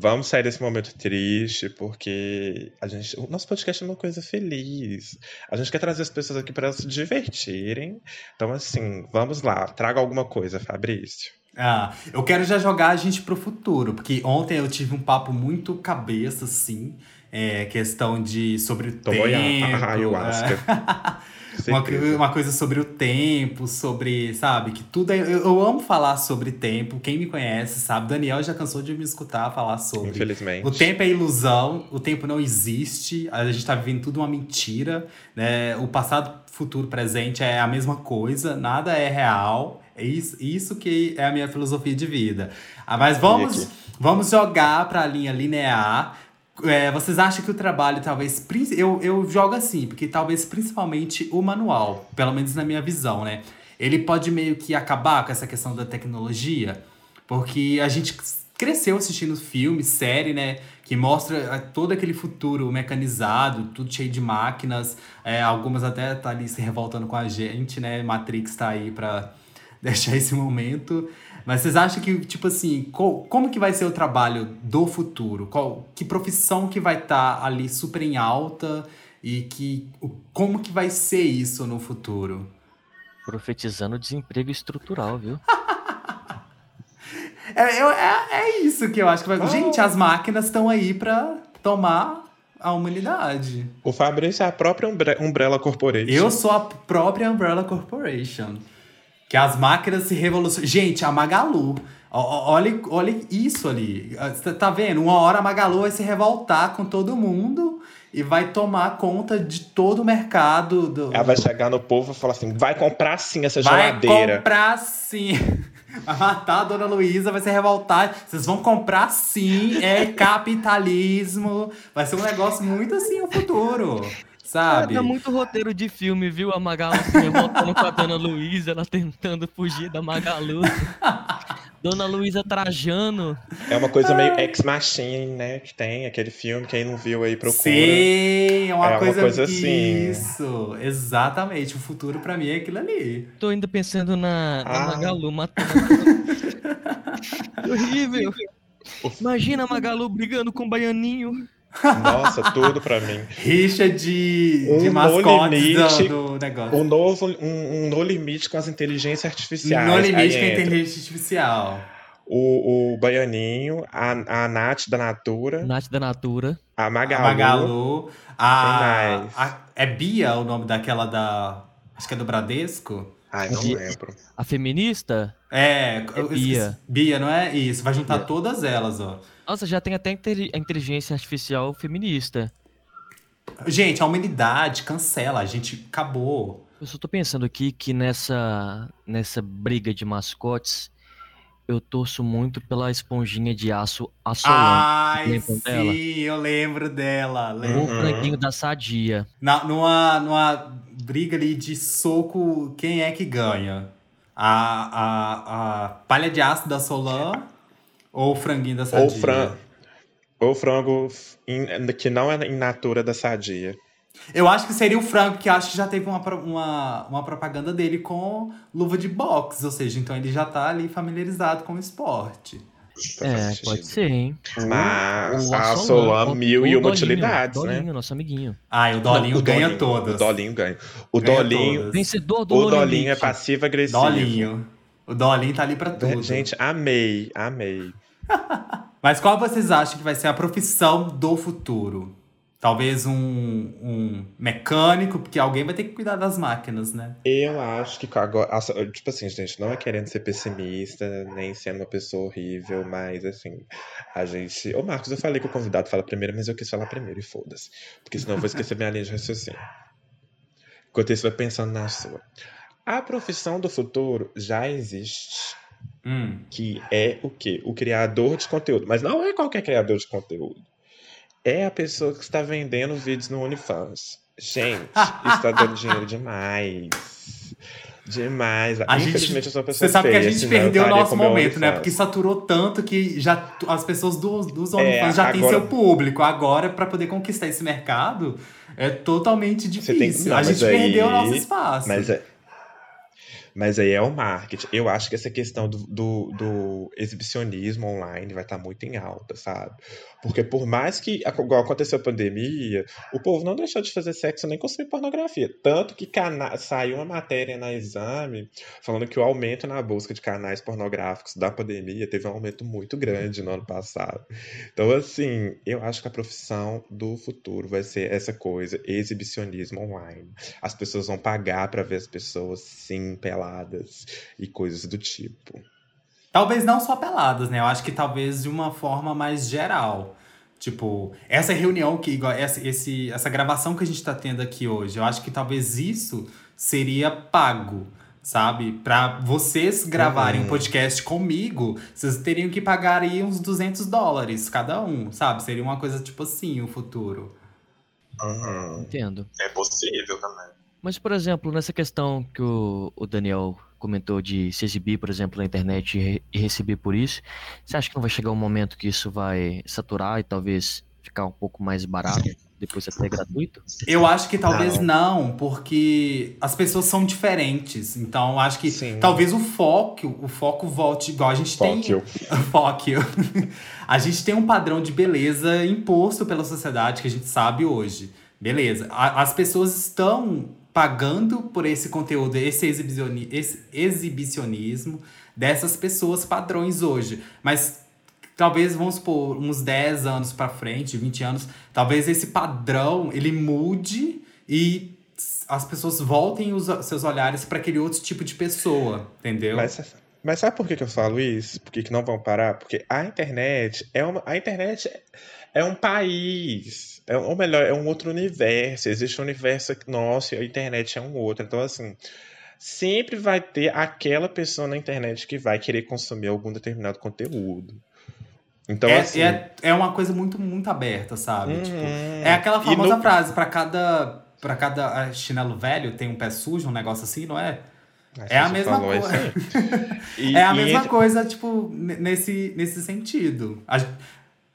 Vamos sair desse momento triste, porque a gente, o nosso podcast é uma coisa feliz. A gente quer trazer as pessoas aqui para se divertirem. Então, assim, vamos lá. Traga alguma coisa, Fabrício. Ah, eu quero já jogar a gente pro futuro, porque ontem eu tive um papo muito cabeça, assim. É, questão de sobre Tomou tempo. ya- ayahuasca. é. Uma, uma coisa sobre o tempo, sobre, sabe, que tudo é. Eu, eu amo falar sobre tempo. Quem me conhece sabe. Daniel já cansou de me escutar falar sobre. Infelizmente. O tempo é ilusão, o tempo não existe, a gente tá vivendo tudo uma mentira, né? O passado, futuro, presente é a mesma coisa, nada é real. É isso, isso que é a minha filosofia de vida. Ah, mas vamos, vamos jogar pra linha linear. É, vocês acham que o trabalho, talvez. Eu, eu jogo assim, porque talvez principalmente o manual, pelo menos na minha visão, né? Ele pode meio que acabar com essa questão da tecnologia, porque a gente cresceu assistindo filme, série, né? Que mostra eh, todo aquele futuro mecanizado, tudo cheio de máquinas. É, algumas até tá ali se revoltando com a gente, né? Matrix tá aí pra deixar esse momento. Mas vocês acham que, tipo assim, co- como que vai ser o trabalho do futuro? Qual, que profissão que vai estar ali super em alta e que o- como que vai ser isso no futuro? Profetizando desemprego estrutural, viu? É, eu- é, é isso que eu acho que vai. Ah. Gente, as máquinas estão aí pra tomar a humanidade. O Fabrício é a própria Umbre- Umbrella Corporation. Eu sou a própria Umbrella Corporation. Que as máquinas se revolucionam. Gente, a Magalu. Olha, olha isso ali. Ah, Você tá vendo? Uma hora a Magalu vai se revoltar com todo mundo e vai tomar conta de todo o mercado. Do... Ela vai chegar no povo e falar assim: vai comprar sim essa vai geladeira. Vai comprar sim. Vai matar a dona Luísa, vai se revoltar. Vocês vão comprar sim, é capitalismo. Vai ser um negócio muito assim o futuro. Sabe? É, muito roteiro de filme, viu? A Magalu se revoltando com a Dona Luísa, ela tentando fugir da Magalu. Dona Luísa Trajano. É uma coisa meio ex-machine, né? Que tem aquele filme, quem não viu aí procura. Sim, é uma, é coisa, uma coisa assim. Isso, exatamente. O futuro pra mim é aquilo ali. Tô ainda pensando na, na ah. Magalu matando. horrível. Imagina a Magalu brigando com o Baianinho. Nossa, tudo pra mim. Rixa de, um de mascotes limite, do, do, negócio. Um novo, um, um no limite com as inteligências artificiais. No limite com a inteligência artificial. O, o Baianinho, a, a Nath da Natura. Nath da Natura. A Magalu. A Magalu. A, a, é Bia o nome daquela da. Acho que é do Bradesco? Ai, não Bia, lembro. A feminista? É, é Bia. Bia, não é? Isso, vai juntar Bia. todas elas, ó. Nossa, já tem até a inteligência artificial feminista. Gente, a humanidade cancela, a gente acabou. Eu só tô pensando aqui que nessa, nessa briga de mascotes, eu torço muito pela esponjinha de aço Assolan. Ai, sim, dela? eu lembro dela. Lembro. O franguinho da Sadia. Na, numa, numa briga ali de soco, quem é que ganha? A, a, a palha de aço da Solan ou o franguinho da sadia. Ou, fran... Ou frango in... que não é in natura da sadia. Eu acho que seria o frango, que acho que já teve uma, uma, uma propaganda dele com luva de boxe, ou seja, então ele já tá ali familiarizado com o esporte. É, pode ser, hein? Mas a Solan, mil e uma utilidades, Dolinho, né? Dolinho, nosso amiguinho. Ah, o Dolinho Não, o ganha Dolinho, todas. O Dolinho ganha. O ganha Dolinho... Todas. Vencedor do O Dolinho é passivo-agressivo. Dolinho. O Dolinho tá ali pra tudo. Gente, amei, amei. Mas qual vocês acham que vai ser a profissão do futuro? Talvez um, um mecânico, porque alguém vai ter que cuidar das máquinas, né? Eu acho que agora. Tipo assim, gente, não é querendo ser pessimista, nem sendo uma pessoa horrível, mas assim, a gente. Ô, Marcos, eu falei que o convidado fala primeiro, mas eu quis falar primeiro e foda-se. Porque senão eu vou esquecer minha linha de raciocínio. Enquanto isso, vai pensando na sua. A profissão do futuro já existe. Hum. Que é o quê? O criador de conteúdo. Mas não é qualquer criador de conteúdo. É a pessoa que está vendendo vídeos no OnlyFans. Gente, isso está dando dinheiro demais. Demais. A Infelizmente, gente, eu sou uma pessoa Você sabe feia, que a gente perdeu o nosso momento, né? Porque saturou tanto que já as pessoas dos, dos OnlyFans é, já agora... têm seu público. Agora, para poder conquistar esse mercado, é totalmente difícil. Tem... Não, a gente aí... perdeu o nosso espaço. Mas é... Mas aí é o marketing. Eu acho que essa questão do, do, do exibicionismo online vai estar tá muito em alta, sabe? Porque por mais que, igual aconteceu a pandemia, o povo não deixou de fazer sexo nem consumir pornografia. Tanto que cana saiu uma matéria na exame falando que o aumento na busca de canais pornográficos da pandemia teve um aumento muito grande no ano passado. Então, assim, eu acho que a profissão do futuro vai ser essa coisa, exibicionismo online. As pessoas vão pagar para ver as pessoas, sim, peladas e coisas do tipo. Talvez não só peladas, né? Eu acho que talvez de uma forma mais geral. Tipo, essa reunião que, igual, essa, esse, essa gravação que a gente tá tendo aqui hoje, eu acho que talvez isso seria pago, sabe? Para vocês gravarem uhum. um podcast comigo, vocês teriam que pagar aí uns 200 dólares cada um, sabe? Seria uma coisa tipo assim, o futuro. Uhum. Entendo. É possível também. Mas, por exemplo, nessa questão que o, o Daniel comentou de se exibir, por exemplo, na internet e, e receber por isso, você acha que não vai chegar um momento que isso vai saturar e talvez ficar um pouco mais barato? Depois até gratuito? Eu acho que talvez não. não, porque as pessoas são diferentes. Então, acho que Sim. talvez o foco, o foco volte igual a gente tem. Foco. a gente tem um padrão de beleza imposto pela sociedade que a gente sabe hoje. Beleza. as pessoas estão pagando por esse conteúdo, esse, exibicioni esse exibicionismo dessas pessoas padrões hoje. Mas talvez, vamos supor, uns 10 anos para frente, 20 anos, talvez esse padrão ele mude e as pessoas voltem os seus olhares para aquele outro tipo de pessoa, entendeu? Mas, Mas sabe por que, que eu falo isso? Por que, que não vão parar? Porque a internet é uma. A internet é um país. É, ou melhor, é um outro universo. Existe um universo nosso e a internet é um outro. Então, assim, sempre vai ter aquela pessoa na internet que vai querer consumir algum determinado conteúdo. Então, é, assim. é, é uma coisa muito, muito aberta, sabe? Uhum. Tipo, é aquela famosa no- frase, pra cada, pra cada ah, chinelo velho tem um pé sujo, um negócio assim, não é? Mas É a mesma coisa. é a mesma coisa, tipo, nesse, nesse sentido. A,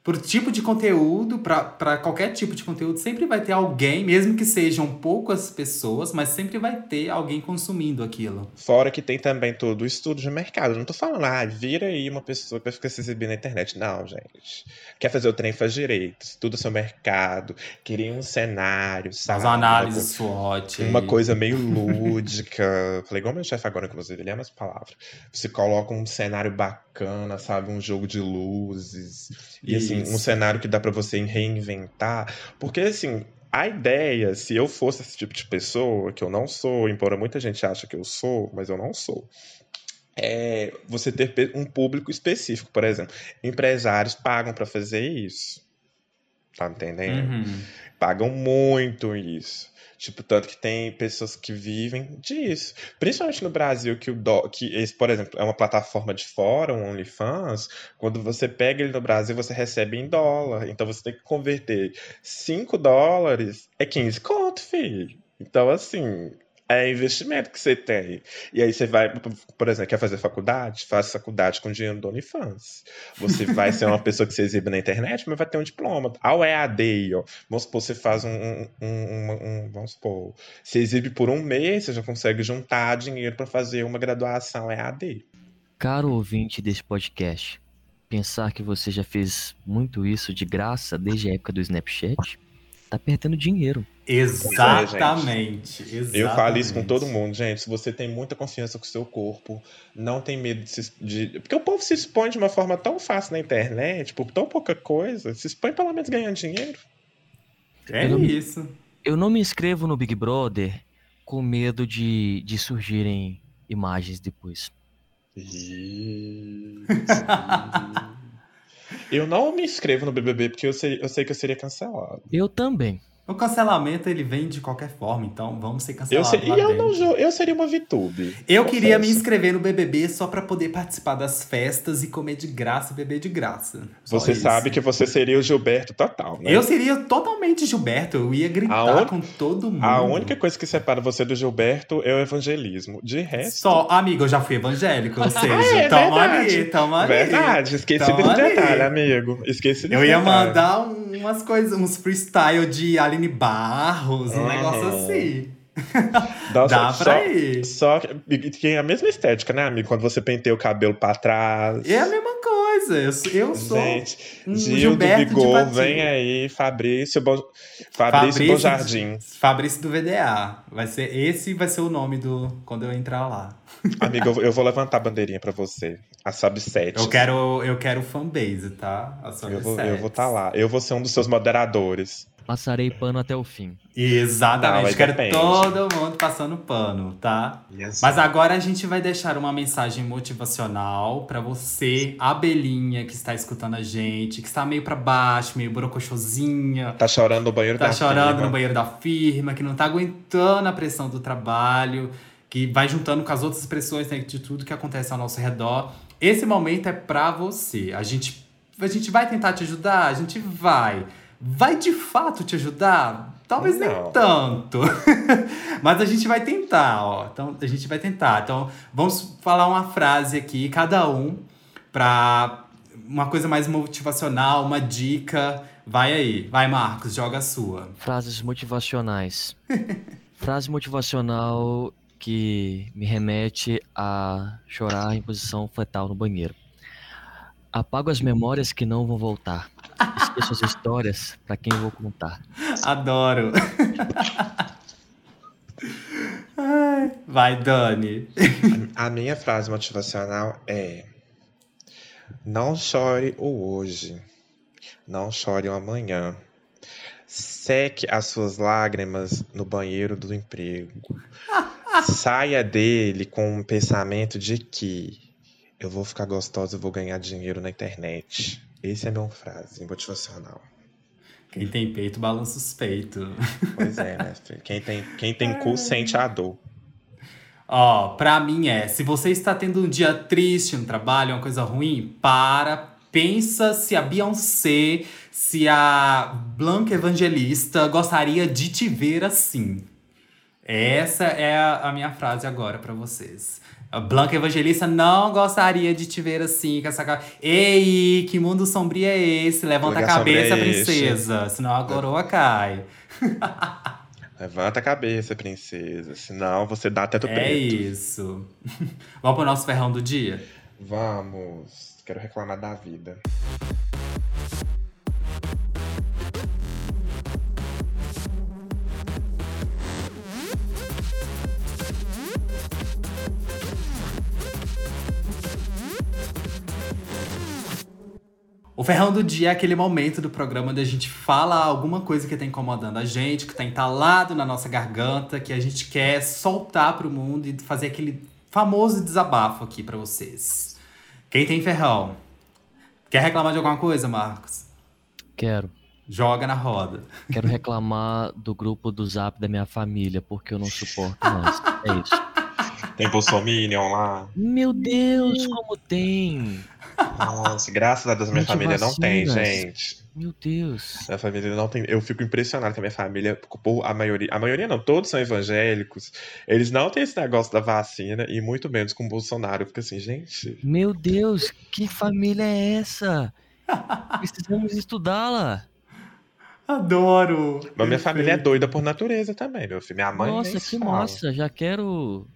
por tipo de conteúdo, pra pra qualquer tipo de conteúdo, sempre vai ter alguém, mesmo que sejam poucas pessoas, mas sempre vai ter alguém consumindo aquilo. Fora que tem também todo o estudo de mercado. Não tô falando, ah, vira aí uma pessoa que vai ficar se exibindo na internet. Não, gente. Quer fazer o trem, faz direito. Estuda o seu mercado. Cria um cenário, sabe? As análises SWOT. Uma aí. coisa meio lúdica. Falei igual meu chefe agora, inclusive, ele ama essa palavra. Você coloca um cenário bacana, sabe? Um jogo de luzes. E assim, um Isso. cenário que dá pra você reinventar. Porque assim, a ideia, se eu fosse esse tipo de pessoa, que eu não sou, embora muita gente ache que eu sou, mas eu não sou. É você ter um público específico, por exemplo. Empresários pagam pra fazer isso. Tá entendendo? Uhum. pagam muito isso. Tipo, tanto que tem pessoas que vivem disso. Principalmente no Brasil, que o dó, que esse, por exemplo, é uma plataforma de fora, um OnlyFans. Quando você pega ele no Brasil, você recebe em dólar. Então você tem que converter 5 dólares, é 15 conto, filho. Então, assim, é investimento que você tem. E aí você vai, por exemplo, quer fazer faculdade? Faz faculdade com dinheiro do OnlyFans. Você vai ser uma pessoa que se exibe na internet, mas vai ter um diploma. Ao EAD, ó. Vamos supor, você faz um, um, um- um- Vamos supor, você exibe por um mês, você já consegue juntar dinheiro para fazer uma graduação EAD. Caro ouvinte desse podcast, pensar que você já fez muito isso de graça desde a época do Snapchat, tá perdendo dinheiro. Exatamente. exatamente. Eu falo isso com todo mundo, gente. Se você tem muita confiança com o seu corpo, não tem medo de se. De... Porque o povo se expõe de uma forma tão fácil na internet, por tão pouca coisa. Se expõe pelo menos ganhando dinheiro. É Eu não- isso. Eu não me inscrevo no Big Brother com medo de, de surgirem imagens depois. eu não me inscrevo no BBB porque eu sei, eu sei que eu seria cancelado. Eu também. O cancelamento ele vem de qualquer forma, então vamos ser Eu cancelados. sei, lá e eu, dentro. não, eu seria uma VTube. Eu queria me inscrever no BBB só pra poder participar das festas e comer de graça e beber de graça. Só Você isso. sabe que você seria o Gilberto total, né? Eu seria totalmente Gilberto, eu ia gritar un- com todo mundo. A única coisa que separa você do Gilberto é o evangelismo. De resto. Só, amigo, eu já fui evangélico, ou seja, é tamo verdade. ali, tamo ali. Verdade, esqueci Tamo desse ali. detalhe, amigo. Esqueci desse Eu ia detalhe. mandar um- umas coisas, uns freestyle de Aline Barros, um Uhum. negócio assim. Nossa, Dá só, pra ir. Só que tem a mesma estética, né, amigo? Quando você penteia o cabelo pra trás. É a mesma coisa. Eu sou, eu sou Gente, um Gil do Gilberto de Vigor, vem aí, Fabrício, Bo... Fabrício, Bojardim. Fabrício do VDA. Vai ser, esse vai ser o nome do quando eu entrar lá. Amigo, eu vou- eu vou levantar a bandeirinha pra você. A Subset. Eu quero, eu quero fanbase, tá? A Eu vou estar eu vou tá lá. Eu vou ser um dos seus moderadores. Passarei pano até o fim. Exatamente. Não, quero depende. todo mundo passando pano, tá? Mas agora a gente vai deixar uma mensagem motivacional pra você, abelhinha que está escutando a gente, que está meio pra baixo, meio brocochosinha, Tá chorando no banheiro tá da chorando firma. no banheiro da firma, que não tá aguentando a pressão do trabalho, que vai juntando com as outras pressões né, de tudo que acontece ao nosso redor. Esse momento é pra você. A gente, a gente vai tentar te ajudar? A gente vai. Vai de fato te ajudar? Talvez nem Não. tanto. Mas a gente vai tentar, ó. Então, a gente vai tentar. Então, vamos falar uma frase aqui, cada um, pra uma coisa mais motivacional, uma dica. Vai aí. Vai, Marcos, joga a sua. Frases motivacionais. Frase motivacional que me remete a chorar em posição fetal no banheiro. Apago as memórias que não vão voltar. Esqueço as histórias para quem eu vou contar. Adoro. Ai, Vai, Dani. A minha frase motivacional é: Não chore o hoje, não chore o amanhã. Seque as suas lágrimas no banheiro do emprego. Saia dele com um pensamento de que Eu vou ficar gostosa, eu vou ganhar dinheiro na internet. Esse é meu frase motivacional. Quem tem peito balança os peitos. Pois é, né? filho? Quem tem, quem tem cu sente a dor. Ó, pra mim é, se você está tendo um dia triste no trabalho, uma coisa ruim, para, pensa se a Beyoncé, se a Blanca Evangelista gostaria de te ver assim. Essa é a, a minha frase agora pra vocês. A Blanca Evangelista não gostaria de te ver assim, com essa cara. Ei, que mundo sombrio é esse? Levanta a cabeça, é esse? princesa, senão a coroa cai. Levanta a cabeça, princesa. Senão você dá teto É preto. isso. Vamos pro nosso ferrão do dia? Vamos. Quero reclamar da vida. O ferrão do dia é aquele momento do programa onde a gente fala alguma coisa que tá incomodando a gente, que tá entalado na nossa garganta, que a gente quer soltar pro mundo e fazer aquele famoso desabafo aqui pra vocês. Quem tem ferrão? Quer reclamar de alguma coisa, Marcos? Quero. Joga na roda. Quero reclamar do grupo do zap da minha família, porque eu não suporto mais. É isso. Tem Bolsominion lá. Meu Deus, como tem! Nossa, graças a Deus minha família não tem, gente. Meu Deus. Minha família não tem. Eu fico impressionado com a minha família. por- A maioria, a maioria não, todos são evangélicos. Eles não têm esse negócio da vacina e muito menos com o Bolsonaro. Eu fico assim, gente. Meu Deus, que família é essa? Precisamos estudá-la. Adoro! Mas minha família é doida por natureza também, meu filho. Minha mãe. Nossa, que fala. massa. Já quero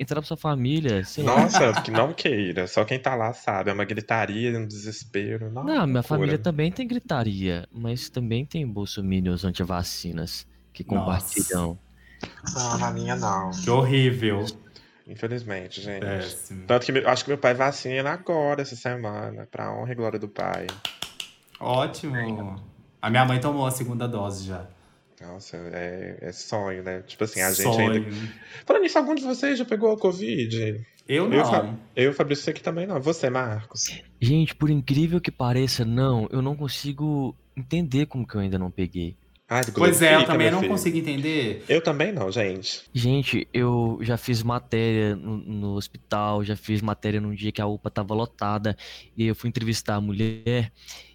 entrar pra sua família. sei lá. Nossa, que não queira. Só quem tá lá sabe. É uma gritaria, um desespero. Nossa, Não, minha família também tem gritaria, mas também tem bolsominions antivacinas que Nossa. compartilham. Não, na minha não. Que horrível. Infelizmente, gente. Péssimo. Tanto que meu- acho que meu pai vacina agora, essa semana. Pra honra e glória do pai. Ótimo. A minha mãe tomou a segunda dose já. Nossa, é, é sonho, né? Tipo assim, a gente Sonho. ainda. Falando nisso, algum de vocês já pegou a Covid? Eu Eu, não. Fa- eu Fabrício, você aqui também não. Você, Marcos. Gente, por incrível que pareça, não, eu não consigo entender como que eu ainda não peguei. Ai, Pois é, eu também não filho. consigo entender. Eu também não, gente. Gente, eu já fiz matéria no, no hospital, já fiz matéria num dia que a UPA tava lotada, e eu fui entrevistar a mulher,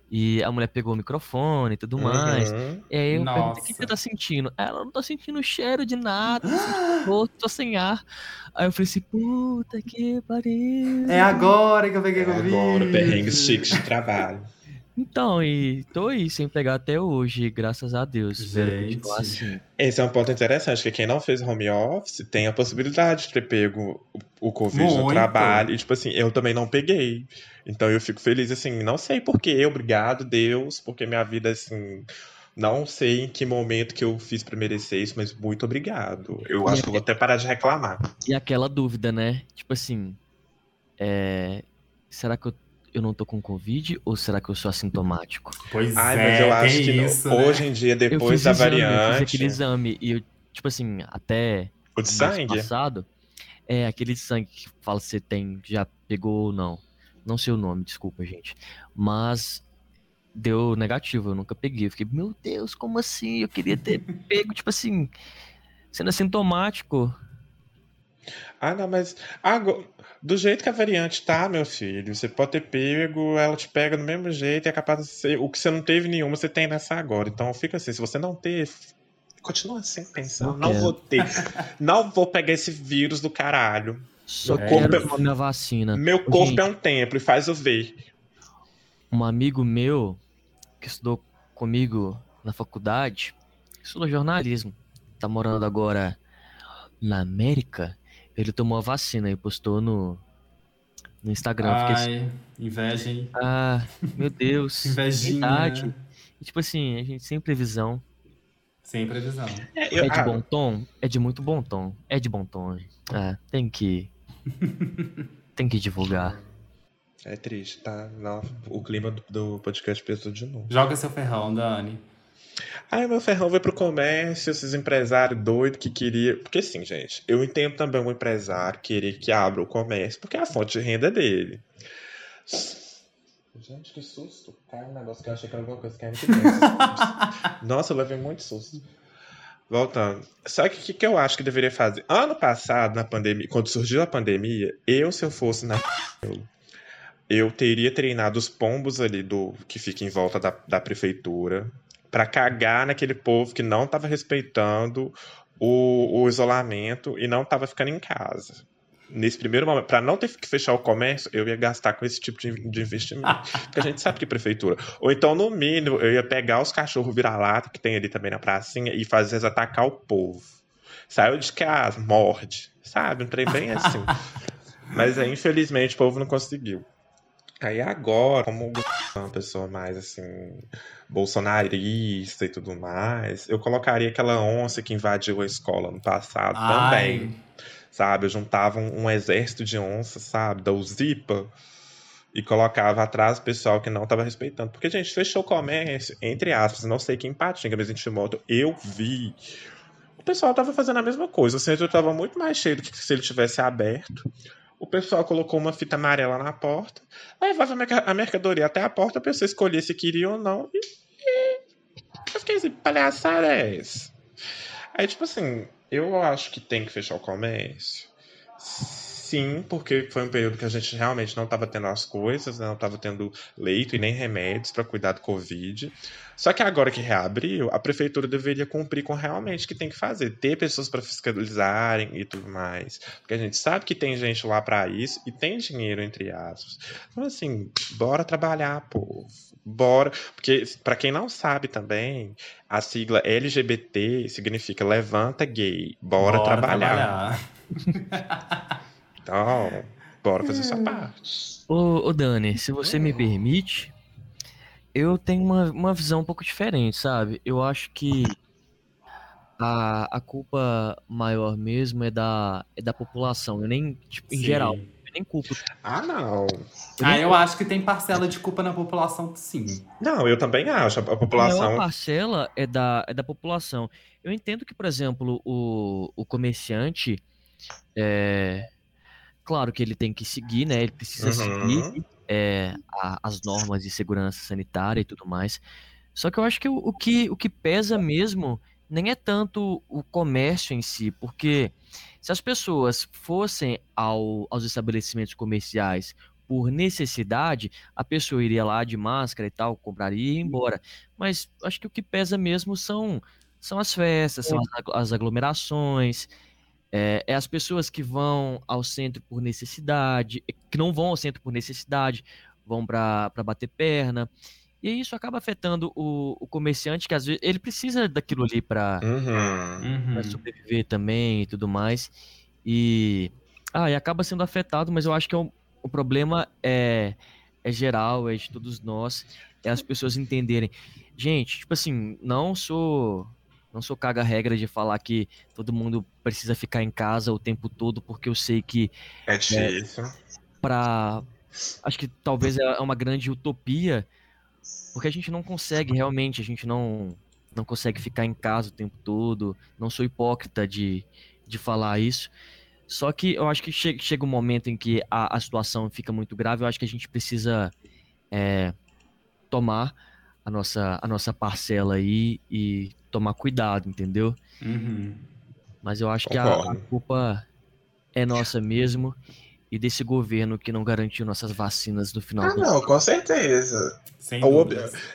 e a mulher pegou o microfone e tudo mais. Uhum. E aí eu perguntei, o Nossa. que você tá sentindo? Ela, não tô sentindo cheiro de nada, gosto, tô sem ar. Aí eu falei assim, puta que pariu. É agora que eu peguei É Covid. agora, perrengues chiques de trabalho. Então, e tô aí sem pegar até hoje, graças a Deus. Gente. assim. Esse é um ponto interessante, que quem não fez home office tem a possibilidade de ter pego o o Covid no Muito. trabalho. E, tipo assim, eu também não peguei. Então eu fico feliz, assim, não sei porquê, obrigado, Deus, porque minha vida, assim. Não sei em que momento que eu fiz pra merecer isso, mas muito obrigado. Eu acho que eu vou até parar de reclamar. E aquela dúvida, né? Tipo assim, é... será que eu, eu não tô com Covid ou será que eu sou assintomático? Pois Ai, é, mas eu acho que isso, né? hoje em dia, depois da exame, eu fiz variante. aquele exame e eu, tipo assim, até O de sangue? passado, é aquele de sangue que fala se você tem, já pegou ou não. Não sei o nome, desculpa, gente. Mas deu negativo, eu nunca peguei. Eu fiquei, meu Deus, como assim? Eu queria ter pego, tipo assim, sendo assintomático. Ah, não, mas agora, do jeito que a variante tá, meu filho, você pode ter pego, ela te pega do mesmo jeito e é capaz de ser. O que você não teve nenhuma, você tem nessa agora. Então fica assim, se você não ter. Continua assim, pensando. Não Não vou ter. Não vou pegar esse vírus do caralho. Só É. quero Corpo- tomar minha vacina. Meu corpo Gente, é um templo e faz eu ver. um amigo meu que estudou comigo na faculdade, estudou jornalismo, tá morando agora na América, ele tomou a vacina e postou no, no Instagram. Fiquei assim, Ai, inveja, hein? ah, meu Deus, Invejinha. verdade. E, tipo assim, a gente sem previsão. Sem previsão. É, eu- É de ah, bom tom? É de muito bom tom. É de bom tom. É, tem que. tem que divulgar. é triste, tá? Não, o clima do, do podcast pesou de novo. Joga seu ferrão, Dani. Aí meu ferrão foi pro comércio, esses empresários doidos que queria. Porque assim, gente, eu entendo também um empresário querer que abra o comércio, porque é a fonte de renda dele. Gente, que susto. Caiu um negócio que eu achei que era alguma coisa que era muito Nossa, eu levei muito susto. Voltando. Sabe o que, que eu acho que deveria fazer? Ano passado, na pandemia, quando surgiu a pandemia, eu, se eu fosse na. Eu teria treinado os pombos ali do que fica em volta da, da prefeitura para cagar naquele povo que não estava respeitando o, o isolamento e não estava ficando em casa nesse primeiro momento, para não ter que fechar o comércio, eu ia gastar com esse tipo de, de investimento. porque a gente sabe que prefeitura. Ou então, no mínimo, eu ia pegar os cachorros vira-lata que tem ali também na pracinha e fazer eles atacar o povo. Saiu de casa, morde. Sabe? Um trem bem assim. Mas aí, infelizmente, o povo não conseguiu. Aí agora, como é uma pessoa mais assim, bolsonarista e tudo mais, eu colocaria aquela onça que invadiu a escola no passado Ai. também sabe? Eu juntava um, um exército de onças, sabe? Da Uzipa e colocava atrás o pessoal que não estava respeitando. Porque, gente, fechou o comércio, entre aspas, não sei quem Patinga, mas em moto, eu vi. O pessoal estava fazendo a mesma coisa, o centro estava muito mais cheio do que se ele tivesse aberto. O pessoal colocou uma fita amarela na porta, levava a mercadoria até a porta, a pessoa escolhia se queria ou não, e, e... eu fiquei assim, palhaçada é essa? Aí, tipo assim, eu acho que tem que fechar o comércio. Sim, porque foi um período que a gente realmente não estava tendo as coisas, não estava tendo leito e nem remédios para cuidar do Covid. Só que agora que reabriu, a prefeitura deveria cumprir com realmente o que tem que fazer, ter pessoas para fiscalizarem e tudo mais. Porque a gente sabe que tem gente lá para isso e tem dinheiro, entre aspas. Então, assim, bora trabalhar, povo. Bora. Porque, para quem não sabe também, a sigla LGBT significa levanta gay, bora, bora trabalhar. trabalhar. Então, bora fazer essa parte. Ô, ô Dani, se você me permite, eu tenho uma, uma visão um pouco diferente, sabe? Eu acho que a, a culpa maior mesmo é da, é da população. Eu nem, tipo, em geral, eu nem culpo. Ah, não. Eu ah, eu acho que tem parcela de culpa na população, sim. Não, eu também acho. A população. A maior parcela é da, é da população. Eu entendo que, por exemplo, o, o comerciante. É, Claro que ele tem que seguir, né? Ele precisa uhum. seguir é, a, as normas de segurança sanitária e tudo mais. Só que eu acho que o, o, que o que pesa mesmo nem é tanto o comércio em si, porque se as pessoas fossem ao, aos estabelecimentos comerciais por necessidade, a pessoa iria lá de máscara e tal, compraria e ia embora. Mas acho que o que pesa mesmo são, são as festas, são as, as aglomerações, é, é, as pessoas que vão ao centro por necessidade, que não vão ao centro por necessidade, vão para bater perna. E isso acaba afetando o, o, comerciante, que às vezes ele precisa daquilo ali para uhum. sobreviver também e tudo mais. E, ah, e acaba sendo afetado, mas eu acho que é o, o problema é, é geral, é de todos nós, é as pessoas entenderem. Gente, tipo assim, não sou não sou caga-regra de falar que todo mundo precisa ficar em casa o tempo todo, porque eu sei que. É difícil. É, pra, acho que talvez é uma grande utopia, porque a gente não consegue realmente, a gente não, não consegue ficar em casa o tempo todo. Não sou hipócrita de, de falar isso. Só que eu acho que che chega um momento em que a, a situação fica muito grave, eu acho que a gente precisa é, tomar a nossa, a nossa parcela aí e tomar cuidado, entendeu? Uhum. Mas eu acho que a, a, culpa é nossa mesmo e desse governo que não garantiu nossas vacinas no final. Ah, do não, com certeza. Sem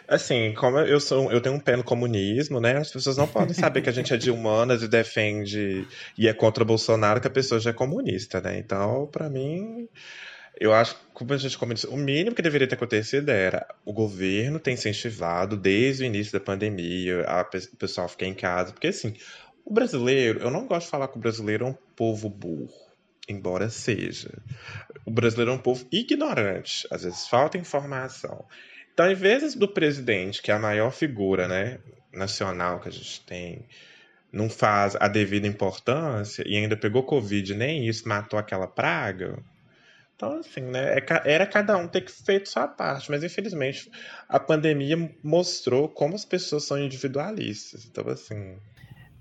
assim, como eu sou, eu tenho um pé no comunismo, né? As pessoas não podem saber que a gente é de humanas e defende e é contra Bolsonaro que a pessoa já é comunista, né? Então, para mim, eu acho que, como a gente comentou, o mínimo que deveria ter acontecido era o governo ter incentivado desde o início da pandemia a o pessoal ficar em casa. Porque, assim, o brasileiro, eu não gosto de falar que o brasileiro é um povo burro, embora seja. O brasileiro é um povo ignorante, às vezes falta informação. Então, em vez do presidente, que é a maior figura né, nacional que a gente tem, não faz a devida importância e ainda pegou Covid, nem isso matou aquela praga Então, assim, né? é Era cada um ter feito sua parte, mas infelizmente a pandemia mostrou como as pessoas são individualistas. Então, assim.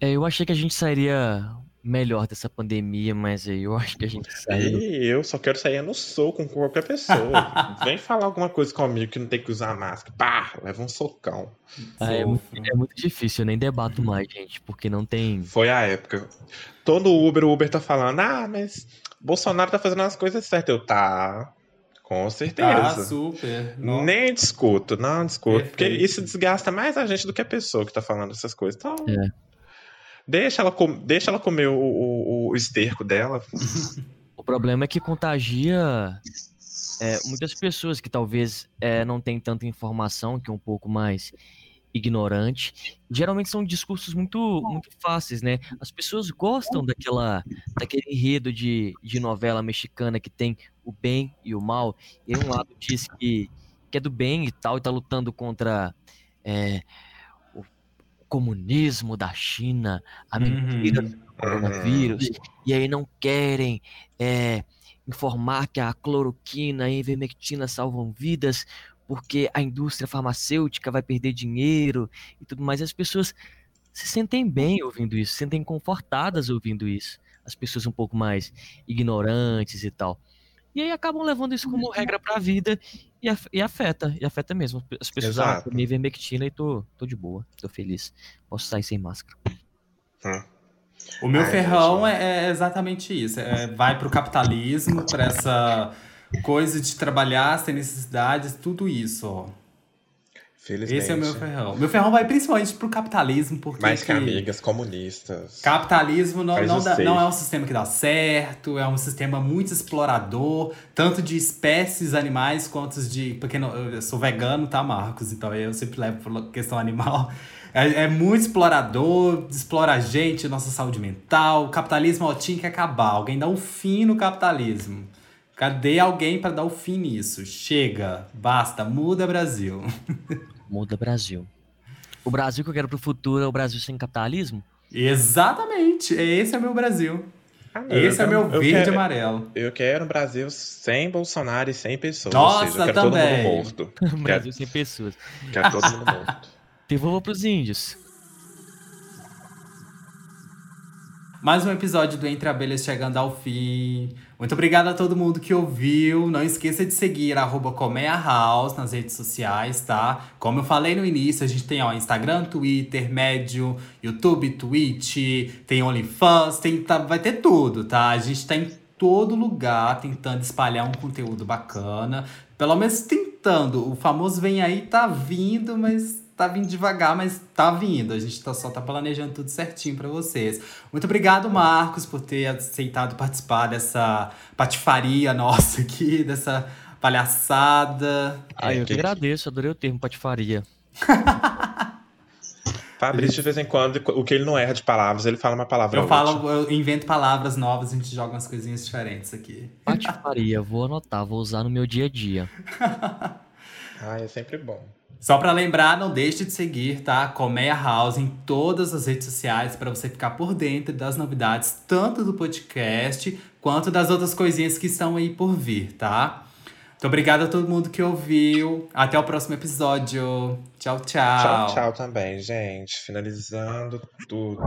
É, eu achei que a gente sairia melhor dessa pandemia, mas aí eu acho que a gente saiu. E eu só quero sair no soco com qualquer pessoa. Vem falar alguma coisa comigo que não tem que usar máscara. Pá, leva um socão. Ah, é, muito, é, muito, difícil, eu nem debato mais, gente, porque não tem. Foi a época. Todo Uber, o Uber tá falando, ah, mas Bolsonaro tá fazendo as coisas certas. Eu, tá. Com certeza. Ah, super. Nem discuto, não discuto. Perfeito. Porque isso desgasta mais a gente do que a pessoa que tá falando essas coisas. Então. É. Deixa ela, com... Deixa ela comer o, o, o esterco dela. o problema é que contagia é, muitas pessoas que talvez é, não têm tanta informação, que é um pouco mais ignorante. Geralmente são discursos muito, muito fáceis, né? As pessoas gostam daquela, daquele enredo de, de novela mexicana que tem o bem e o mal. E um lado diz que, que é do bem e tal, e tá lutando contra é, comunismo da China, a mentira uhum. do coronavírus, uhum. e aí não querem é, informar que a cloroquina e a ivermectina salvam vidas, porque a indústria farmacêutica vai perder dinheiro e tudo mais. As pessoas se sentem bem ouvindo isso, se sentem confortadas ouvindo isso. As pessoas um pouco mais ignorantes e tal. E aí acabam levando isso como regra para a vida e, e, afeta, e afeta mesmo. As pessoas falam, ah, ivermectina e tô, tô de boa, tô feliz. Posso sair sem máscara. Hum. O meu Ai, ferrão gente... é, é, exatamente isso. É, vai pro capitalismo, para essa coisa de trabalhar sem necessidades, tudo isso, ó. Felizmente. Esse é o meu ferrão. Meu ferrão vai principalmente pro capitalismo, porque. Mais que amigas comunistas. Capitalismo não, não, dá, não, é um sistema que dá certo, é um sistema muito explorador, tanto de espécies animais quanto de. Porque não, eu sou vegano, tá, Marcos? Então eu sempre levo por questão animal. É, é muito explorador, explora a gente, nossa saúde mental. O capitalismo ó, tinha que acabar. Alguém dá um fim no capitalismo. Cadê alguém para dar o fim nisso? Chega, basta, muda Brasil. Muda Brasil. O Brasil que eu quero pro futuro é o Brasil sem capitalismo? Exatamente. Esse é o meu Brasil. Ah, Esse é o meu verde quero, amarelo. Eu quero um Brasil sem Bolsonaro e sem pessoas. Nossa, seja, eu quero também. todo mundo morto. um Brasil sem pessoas. Quero todo mundo morto. Devolva pros índios. Mais um episódio do Entre Abelhas chegando ao fim. Muito obrigado a todo mundo que ouviu. Não esqueça de seguir arroba House nas redes sociais, tá? Como eu falei no início, a gente tem ó, Instagram, Twitter, Medium, YouTube, Twitch, tem OnlyFans, tem, tá, vai ter tudo, tá? A gente tá em todo lugar tentando espalhar um conteúdo bacana. Pelo menos tentando. O famoso vem aí, tá vindo, mas tá vindo devagar, mas tá vindo. A gente tá, só tá planejando tudo certinho para vocês. Muito obrigado, Marcos, por ter aceitado participar dessa patifaria nossa aqui, dessa palhaçada. Ah, eu que agradeço, adorei o termo patifaria. Fabrício, de vez em quando, o que ele não erra de palavras, ele fala uma palavra. Eu falo, eu invento palavras novas, a gente joga umas coisinhas diferentes aqui. Patifaria, vou anotar, vou usar no meu dia a dia. ah, é sempre bom. Só para lembrar, não deixe de seguir, tá? Colmeia House em todas as redes sociais para você ficar por dentro das novidades, tanto do podcast quanto das outras coisinhas que estão aí por vir, tá? Muito obrigado a todo mundo que ouviu. Até o próximo episódio. Tchau, tchau. Tchau, tchau também, gente. Finalizando tudo.